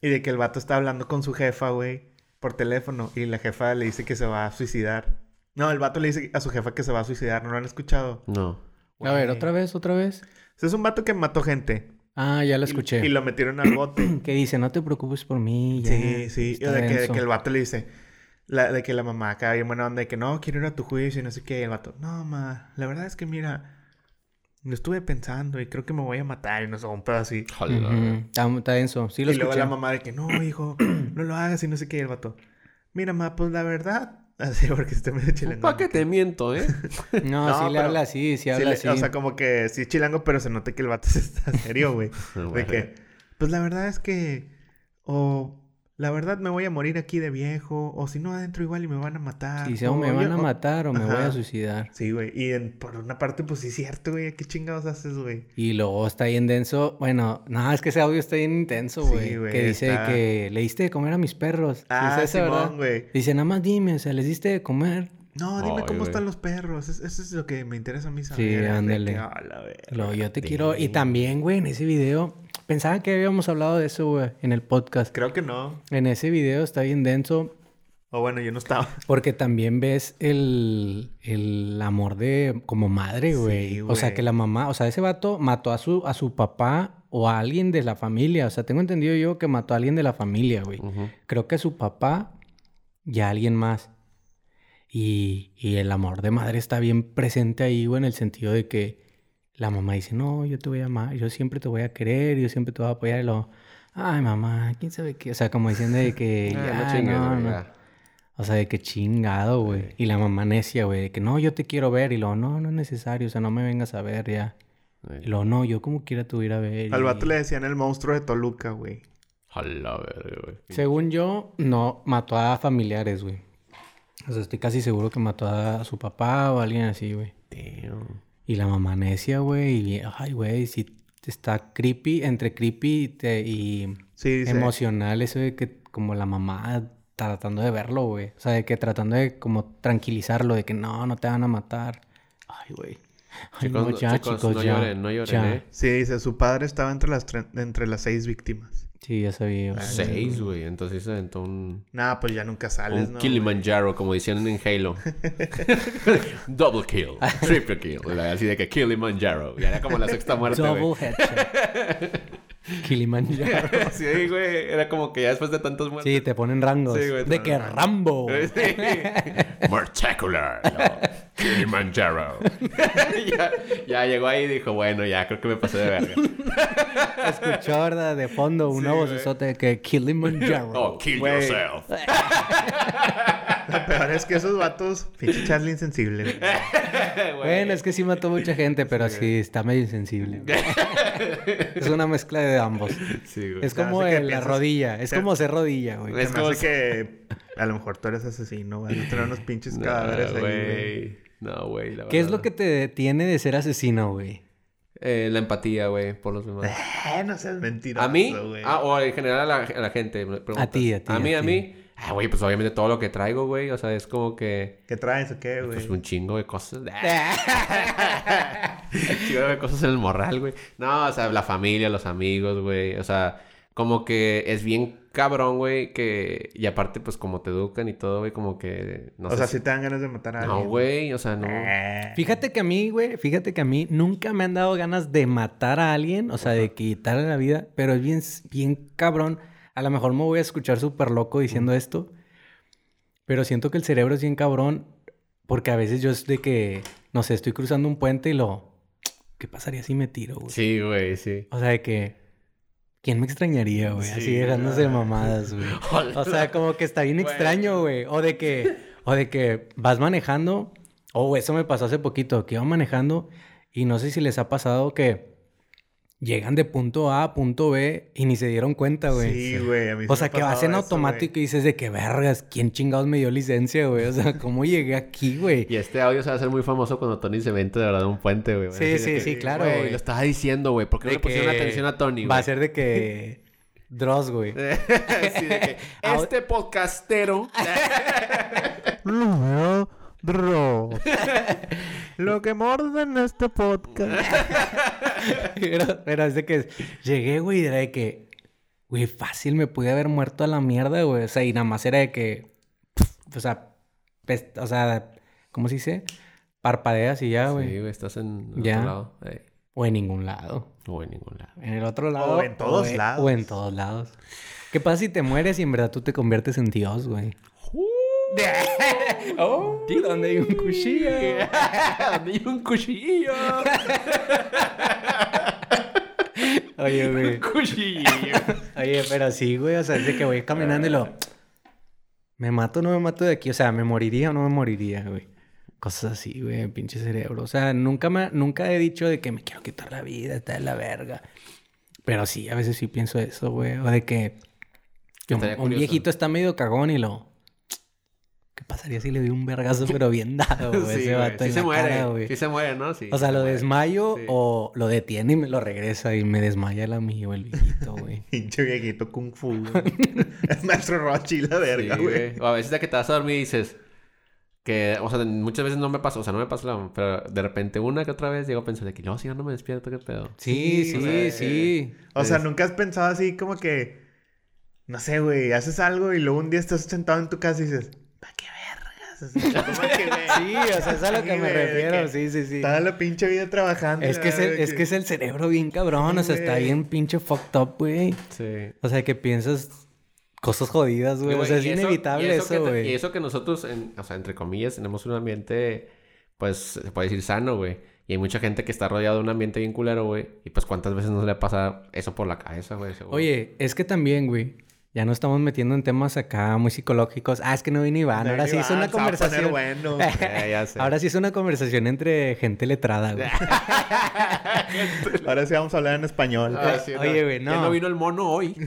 Y de que el vato está hablando con su jefa, güey, por teléfono. Y la jefa le dice que se va a suicidar. No, el vato le dice a su jefa que se va a suicidar. ¿No lo han escuchado? No. A ver, otra vez, otra vez. Es un vato que mató gente. Ah, ya la escuché. Y, lo metieron al bote. Que dice, no te preocupes por mí. ya, sí, sí. Y de que, de denso". que el vato le dice... La, de que la mamá acá bien buena onda de que no, quiero ir a tu juicio y no sé qué. Y el vato, no, ma, la verdad es que mira... Lo estuve pensando y creo que me voy a matar. Y no sé, un pedo así. Joder. Ujú, Está, está denso. Sí lo y luego escuché. la mamá de que no, hijo, no lo hagas y no sé qué. Y el vato, mira, ma, pues la verdad. Así, porque está medio chilango. ¿Para qué te miento, eh? No, No, sí le pero- habla así, sí Sí, habla le- así. O sea, como que sí es chilango, pero se nota que el vato sí está serio, güey. De que, pues la verdad es que, o la verdad me voy a morir aquí de viejo, o si no adentro igual y me van a matar. Dice, o me van yo- a matar o me voy a suicidar. Sí, güey. Y en- por una parte, pues sí es cierto, güey. ¿Qué chingados haces, güey? Y luego está bien denso. Bueno, no, es que ese audio está bien intenso, Sí, güey. güey, que dice está- que le diste de comer a mis perros. Sí, Ah, es ¿verdad? Simón, güey. Dice, nada más dime, o sea, les diste de comer. No, dime Ay, cómo güey. están los perros. Es- Eso es lo que me interesa a mí saber. Sí, ándale. que, "Ah, la verga". Lo, yo te quiero. Y también, güey, en ese video. Pensaba que habíamos hablado de eso, güey, en el podcast. Creo que no. En ese video está bien denso. O bueno, yo no estaba. Porque también ves el, el amor de como madre, güey. Sí, o sea, que la mamá, o sea, ese vato mató a su, a su papá o a alguien de la familia. O sea, tengo entendido yo que mató a alguien de la familia, güey. Creo que a su papá y a alguien más. Y, y el amor de madre está bien presente ahí, güey, en el sentido de que la mamá dice, no, yo te voy a amar, yo siempre te voy a querer, yo siempre te voy a apoyar. Y luego, ay, mamá, quién sabe qué. O sea, como diciendo de que, Ah, ya, no chingues, no. O sea, de que chingado, güey. Y la mamá necia, güey, de que no, yo te quiero ver. Y luego, no, no es necesario, o sea, no me vengas a ver ya. Y luego, no, yo como quiera te voy a ir a ver. Al y- vato le decían el monstruo de Toluca, güey. A la verga, güey. Según yo, no, mató a familiares, güey. O sea, estoy casi seguro que mató a su papá o a alguien así, güey. Damn. Y la mamá necia, güey. Y, ay, güey, sí está creepy, entre creepy y, te- y Sí, dice. emocional eso de que como la mamá tratando de verlo, güey. O sea, de que tratando de como tranquilizarlo, de que no, no te van a matar. Ay, güey. Ay, Chicos, no, ya, chicos, chicos, no ya. lloren, no lloren, ya. ¿eh? Sí, dice, su padre estaba entre las, tre- entre las seis víctimas. Sí, ya sabía. güey. Seis, güey. Entonces se aventó un... Nah, pues ya nunca sales, Un ¿no? Kilimanjaro, como decían en Halo. Double kill, triple kill. Así de que Kilimanjaro. Y era como la sexta muerte. Double headshot. Kilimanjaro. sí, güey. Era como que ya después de tantas muertes. Sí, te ponen rangos. Sí, güey, de que ponen Rambo. Sí. Mortacular. no. Kilimanjaro. ya, ya llegó ahí y dijo, bueno, ya creo que me pasé de verga. Escuchó, ¿verdad? De fondo una Sí, vocesota de que Kilimanjaro. Oh, kill Güey. yourself. Lo peor es que esos vatos, pinche Charlie insensible. güey. Bueno, es que sí mató mucha gente, pero sí, está medio insensible. es una mezcla de ambos. Sí, güey. Es como el- la rodilla. Es como ser rodilla, güey. Es como que a lo mejor tú eres asesino, güey. Tener unos pinches No, cadáveres ahí, güey. No, güey. la ¿Qué es lo que te detiene de ser asesino, güey? Eh, la empatía, güey, por los demás. Eh, no seas mentiroso, ¿A mí? güey. Ah, o en general a la, a la gente. me. A ti, a ti, A mí, a mí. Ah, güey, pues obviamente todo lo que traigo, güey. O sea, es como que... ¿Qué traes o qué, güey? Pues un chingo de cosas. chingo de cosas en el morral, güey. No, o sea, la familia, los amigos, güey. O sea, como que es bien cabrón, güey, que... Y aparte, pues, como te educan y todo, güey, como que... No o sé sea, si- si te dan ganas de matar a No, alguien. güey, o sea, no... Eh. Fíjate que a mí, güey, fíjate que a mí nunca me han dado ganas de matar a alguien, o sea, de quitarle la vida, pero es bien, bien cabrón. A lo mejor me voy a escuchar súper loco diciendo esto, pero siento que el cerebro es bien cabrón porque a veces yo es de que, no sé, estoy cruzando un puente y lo... ¿Qué pasaría si me tiro, güey? Sí, güey, sí. O sea, de que... ¿Quién me extrañaría, güey? Así Sí, dejándose de mamadas, güey. O sea, como que está bien extraño, güey. O de que, o de que vas manejando. O eso me pasó hace poquito, que iba manejando y no sé si les ha pasado que llegan de punto A a punto B y ni se dieron cuenta, güey. Sí, güey. a mí O sea, me que vas en eso, automático y dices de que vergas, ¿quién chingados me dio licencia, güey? O sea, ¿cómo llegué aquí, güey? Y este audio se va a hacer muy famoso cuando Tony se vente de verdad en un puente, güey. Sí, sí, que, sí, claro, güey. Lo estaba diciendo, güey. ¿Por qué no le pusieron que atención a Tony, Va a ser de que... Dross, güey. sí, de que este podcastero... Lo que morde en este podcast. pero, pero es de que llegué, güey, y era de que, güey, fácil me pude haber muerto a la mierda, güey. O sea, y nada más era de que, o sea, o sea, ¿cómo se dice? Parpadeas y ya, güey. Sí, güey. Estás en otro Ya. lado. O en ningún lado. O en ningún lado. En el otro lado. en todos en- lados. O en todos lados. ¿Qué pasa si te mueres y en verdad tú te conviertes en Dios, güey? oh, ¿dónde hay un cuchillo? ¿Dónde hay un cuchillo? Oye, güey. Un cuchillo. Oye, pero sí, güey. O sea, es de que voy caminando y lo... ¿Me mato o no me mato de aquí? O sea, ¿me moriría o no me moriría, güey? Cosas así, güey. Pinche cerebro. O sea, nunca, me, nunca he dicho de que me quiero quitar la vida, está de la verga. Pero sí, a veces sí pienso eso, güey. O de que... Que un, un viejito está medio cagón y lo... ¿Qué pasaría si le doy un vergazo pero bien dado, güey? Sí, ese vato Sí se muere. cara, güey? sí se muere, ¿no? Sí. O sea, se lo muere. desmayo Sí. o lo detiene y me lo regresa y me desmaya el amigo, el viejito, güey. Pinche viejito kung fu. güey. es maestro Rochi, la verga, Sí, güey. O a veces de que te vas a dormir y dices... Que, o sea, muchas veces no me pasó, o sea, no me pasó, la- pero de repente una que otra vez llego a pensar de que no, si yo no me despierto, qué pedo. Sí, Sí, sí, güey. sí. O sea, Es- nunca has pensado así como que... No sé, güey. Haces algo y luego un día estás sentado en tu casa y dices... ¿Para qué vergas? Sí, o sea, es a lo que Sí, me refiero, que sí, sí, sí. Toda la pinche vida trabajando. Es que es, el, de es que es el cerebro bien cabrón, o sea, está bien pinche fucked up, güey. Sí. O sea, que piensas cosas jodidas, güey. O sea, es eso- inevitable eso, güey. Y eso que nosotros, en- o sea, entre comillas, tenemos un ambiente, pues, se puede decir sano, güey. Y hay mucha gente que está rodeado de un ambiente bien culero, güey. Y pues, ¿cuántas veces no se le pasa eso por la cabeza, güey? Oye, es que también, güey, ya no estamos metiendo en temas acá muy psicológicos. Ah, es que no vino Iván. No, Ahora sí Iván, es una conversación. bueno. Ya, ya sé. Ahora sí es una conversación entre gente letrada, güey. Ahora sí vamos a hablar en español. Ah, sí, Oye, güey, no. Ya no vino el mono hoy.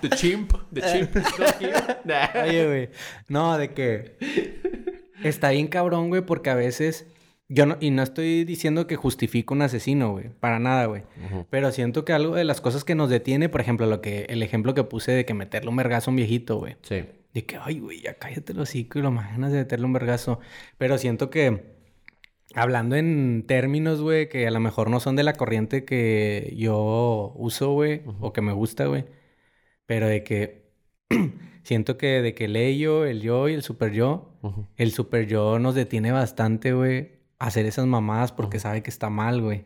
the chimp. The chimp is not here. Oye, güey. No, de que está bien cabrón, güey, porque a veces yo no y no estoy diciendo que justifico un asesino, güey, para nada, güey. Pero siento que algo de las cosas que nos detiene, por ejemplo, lo que el ejemplo que puse de que meterle un vergazo a un viejito, güey. Sí. De que, ay, güey, ya cállate el hocico y lo más ganas de meterle un vergazo. Pero siento que, hablando en términos, güey, que a lo mejor no son de la corriente que yo uso, güey, o que me gusta, güey. Pero de que siento que de que el ello, el yo y el super yo, el super yo nos detiene bastante, güey, hacer esas mamadas porque sabe que está mal, güey.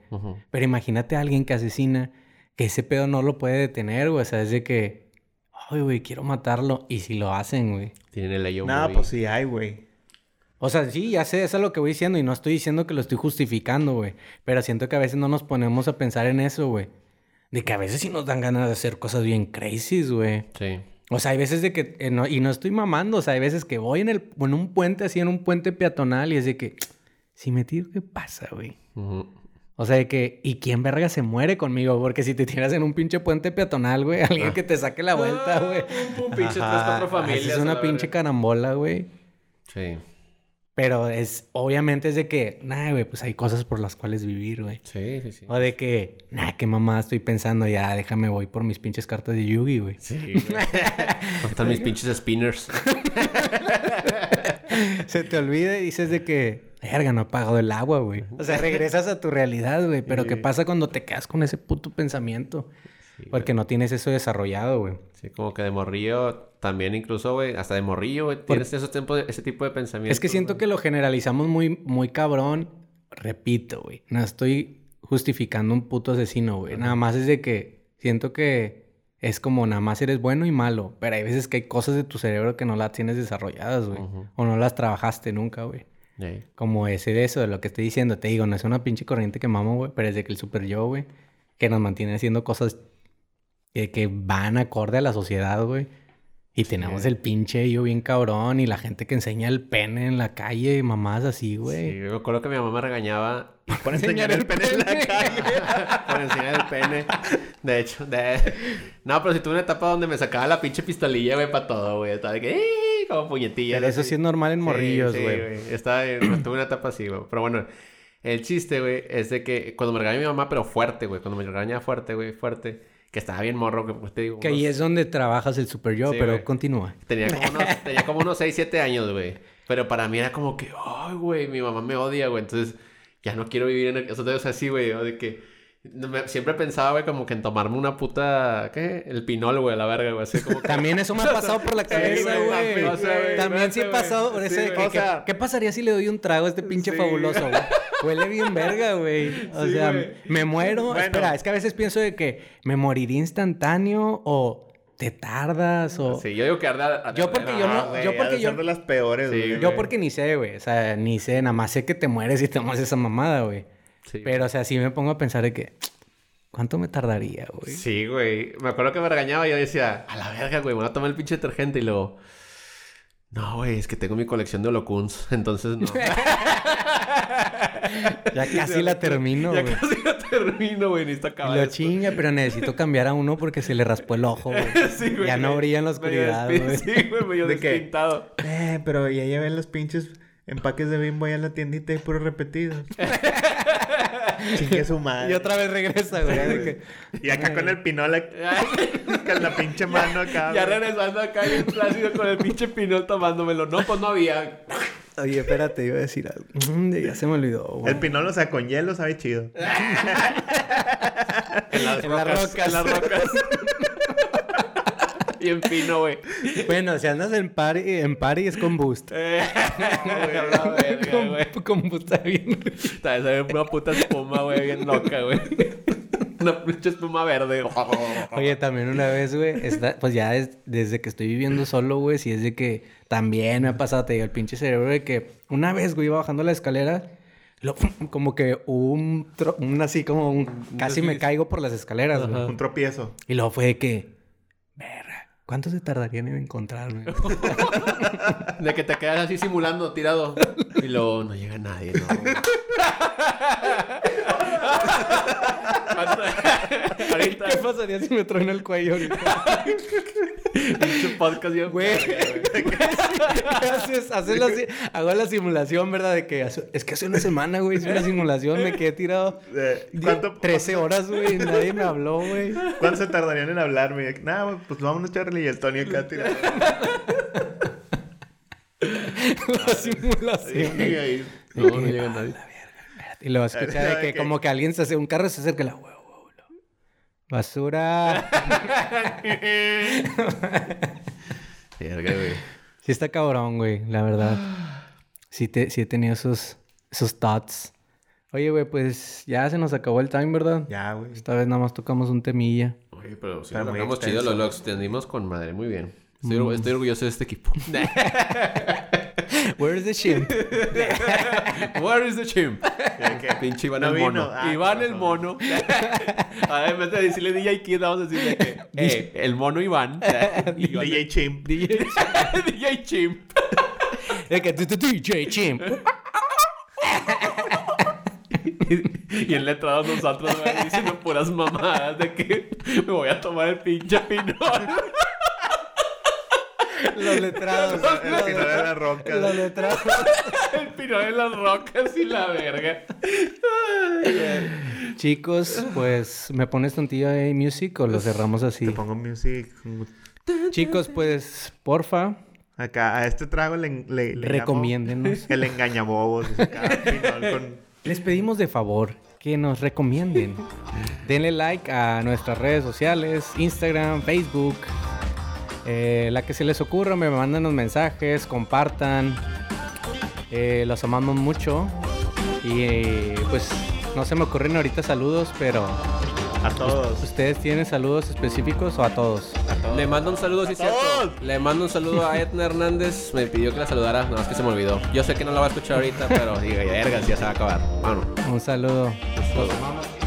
Pero imagínate a alguien que asesina, que ese pedo no lo puede detener, güey. O sea, es de que, ay, güey, quiero matarlo. Y si lo hacen, güey. Tienen el Nada, muy- pues sí hay, güey. O sea, sí, ya sé, eso es lo que voy diciendo. Y no estoy diciendo que lo estoy justificando, güey. Pero siento que a veces no nos ponemos a pensar en eso, güey. De que a veces sí nos dan ganas de hacer cosas bien crazy, güey. Sí. O sea, hay veces de que... eh, no- y no estoy mamando. O sea, hay veces que voy en, el, en un puente, así en un puente peatonal. Y es de que... Si me tiro, ¿qué pasa, güey? O sea, de que, ¿y quién verga se muere conmigo? Porque si te tiras en un pinche puente peatonal, güey, alguien que te saque la vuelta, Ah, güey. pum, pinches tres, cuatro familias a una pinche verga. carambola, güey. Sí. Pero es, obviamente es de que, nah, güey, pues hay cosas por las cuales vivir, güey. Sí, sí, sí. O de que, nah, qué mamá estoy pensando, ya, déjame, voy por mis pinches cartas de Yugi, güey. Sí, güey. ¿Dónde están mis pinches spinners? Se te olvida y dices de que, verga, no he pagado el agua, güey. O sea, regresas a tu realidad, güey. Pero ¿qué pasa cuando te quedas con ese puto pensamiento? Sí, güey. Porque no tienes eso desarrollado, güey. Sí, como que de morrillo también incluso, güey, hasta de morrillo, güey, tienes esos tiempos, ese tipo de pensamientos. Es que siento que lo generalizamos muy, muy cabrón. Repito, güey. No estoy justificando un puto asesino, güey. Nada más es de que siento que es como nada más eres bueno y malo. Pero hay veces que hay cosas de tu cerebro que no las tienes desarrolladas, güey. O no las trabajaste nunca, güey. Como ese de eso, de lo que estoy diciendo. Te digo, no es una pinche corriente que mamo, güey. Pero es de que el super yo, güey. Que nos mantiene haciendo cosas que, que van acorde a la sociedad, güey. Y tenemos el pinche yo bien cabrón y la gente que enseña el pene en la calle y mamás así, güey. Sí, yo me acuerdo que mi mamá me regañaba Por enseñar el pene en la calle. por enseñar el pene. De hecho, de... No, pero si tuve una etapa donde me sacaba la pinche pistolilla, güey, para todo, güey. Estaba de que... Como puñetilla. Pero eso sí es normal en morrillos, Sí, güey. sí, Estaba en... tuve una etapa así, güey. Pero bueno, el chiste, güey, es de que cuando me regañaba mi mamá, pero fuerte, güey. Cuando me regañaba fuerte, güey, fuerte. Que estaba bien morro, que pues te digo. Que ahí es donde trabajas el super yo, Sí, pero güey. continúa. Tenía como unos, tenía como unos 6, 7 años, güey. Pero para mí era como que, ay, güey, mi mamá me odia, güey. Entonces, ya no quiero vivir en el... O sea, así, güey, de que... me- Siempre pensaba, güey, como que en tomarme una puta... ¿Qué? El pinol, güey, a la verga, güey. Así como que... También eso me ha pasado por la cabeza, güey, o sea, También sí he pasado por Sí, ese que, O sea- ¿qué, qué pasaría si le doy un trago a este pinche Sí, fabuloso, güey? Huele bien verga, güey. O Sí, sea, güey. me muero. Bueno. Espera, es que a veces pienso de que me moriría instantáneo o te tardas o... Sí, yo digo que arda... arda- Yo porque yo no- Ah, güey, yo porque yo- ser de las peores, Sí, güey. Yo porque ni sé, güey. O sea, ni sé. Nada más sé que te mueres y te tomas esa mamada, güey. Sí. Pero, o sea, sí me pongo a pensar de que... ¿Cuánto me tardaría, güey? Sí, güey. Me acuerdo que me regañaba y yo decía, a la verga, güey, me voy a tomar el pinche detergente y luego... No, güey, es que tengo mi colección de holocuns, entonces no. Ya casi la termino, ya güey. casi lo termino, güey, necesito acabar lo esto. chinga, pero necesito cambiar a uno porque se le raspó el ojo, güey. Sí, güey, ya no brilla en la oscuridad, güey. Sí, güey, medio ¿De qué? despintado. Eh, pero ya llevé los pinches empaques de bimbo allá a la tiendita y puros repetidos. Chingue su madre. Y otra vez regresa, güey. que- Y acá con el pinol con la pinche mano acá. Ya güey. regresando acá bien plácido con el pinche pinol tomándomelo. No, pues no había. Oye, espérate, iba a decir algo. Mm, Ya se me olvidó, güey. El pinol, o sea, con hielo sabe chido. En las En rocas. En las rocas. Y en pino, güey. Bueno, si andas en party, en party es con boost. Eh, güey, verga, güey. con, con boost está bien. Está esa una puta espuma, güey, bien loca, güey. Una pinche espuma verde. Oye, también una vez, güey, está- pues ya es- desde que estoy viviendo solo, güey, si es de que también me ha pasado, te digo, el pinche cerebro de que una vez, güey, iba bajando la escalera, lo- como que hubo un, tro- un así como un, casi me caigo por las escaleras, güey. Un tropiezo. Y luego fue de que, verga, ¿cuánto se tardarían en encontrarme? De que te quedas así simulando, tirado. Y luego no llega nadie, ¿no? Ahorita, ¿Qué pasaría si me truena el cuello ahorita? pinche podcast yo... Güey, ¿qué haces? Haces la si- hago la simulación, ¿verdad? De que hace- es que hace una semana, güey, hice una simulación, me quedé tirado Eh, ¿Cuánto, 13 horas, güey, y nadie me habló, güey. ¿Cuánto se tardarían en hablarme? Nada, pues vámonos, Charlie y el Tony acá tirado. la simulación. Sí, ahí. No, no llega nadie. Y luego escucha de que como que alguien se hace, un carro se acerca la. Basura. Verga, güey. Sí está cabrón, güey, la verdad. Sí, te, sí he tenido esos, esos thoughts. Oye, güey, pues ya se nos acabó el time, ¿verdad? Ya, güey. Esta vez nada más tocamos un temilla. Oye, pero sí Está lo chido, lo, lo extendimos con madre, muy bien. Estoy, orgu- estoy orgulloso de este equipo. Where's the shimp? Where is the chimp? Pinche Iván No el vino. mono. Ah, Iván el mono. Ahora en vez de decirle DJ Kid, vamos a decirle que eh, el mono Iván. Iván- DJ Chimp. DJ DJ Chimp. De que, DJ Chimp. Y en letrados nosotros diciendo puras mamadas de que me voy a tomar el pinche pinol. Los letrados. El final de la roca. Los letrados. el pinol en las rocas y la verga. Chicos, pues, ¿me pones tontillo de music o lo cerramos así? Te pongo music. Chicos, pues, porfa, Acá, a este trago le, le, le llamo recomiéndenos. El engañabobos. Con... Les pedimos de favor que nos recomienden. Denle like a nuestras redes sociales, Instagram, Facebook. Eh, la que se les ocurra, me mandan los mensajes, compartan. Eh, los amamos mucho. Y eh, pues no se me ocurren ahorita saludos, pero A todos. ¿ustedes tienen saludos específicos o a todos? Le mando un saludo, sí, cierto. Le mando un saludo a Edna Hernández. Me pidió que la saludara, nada más que se me olvidó. Yo sé que no la va a escuchar ahorita, pero diga, verga, ya se va a acabar. Vámonos. Un saludo. Los amamos.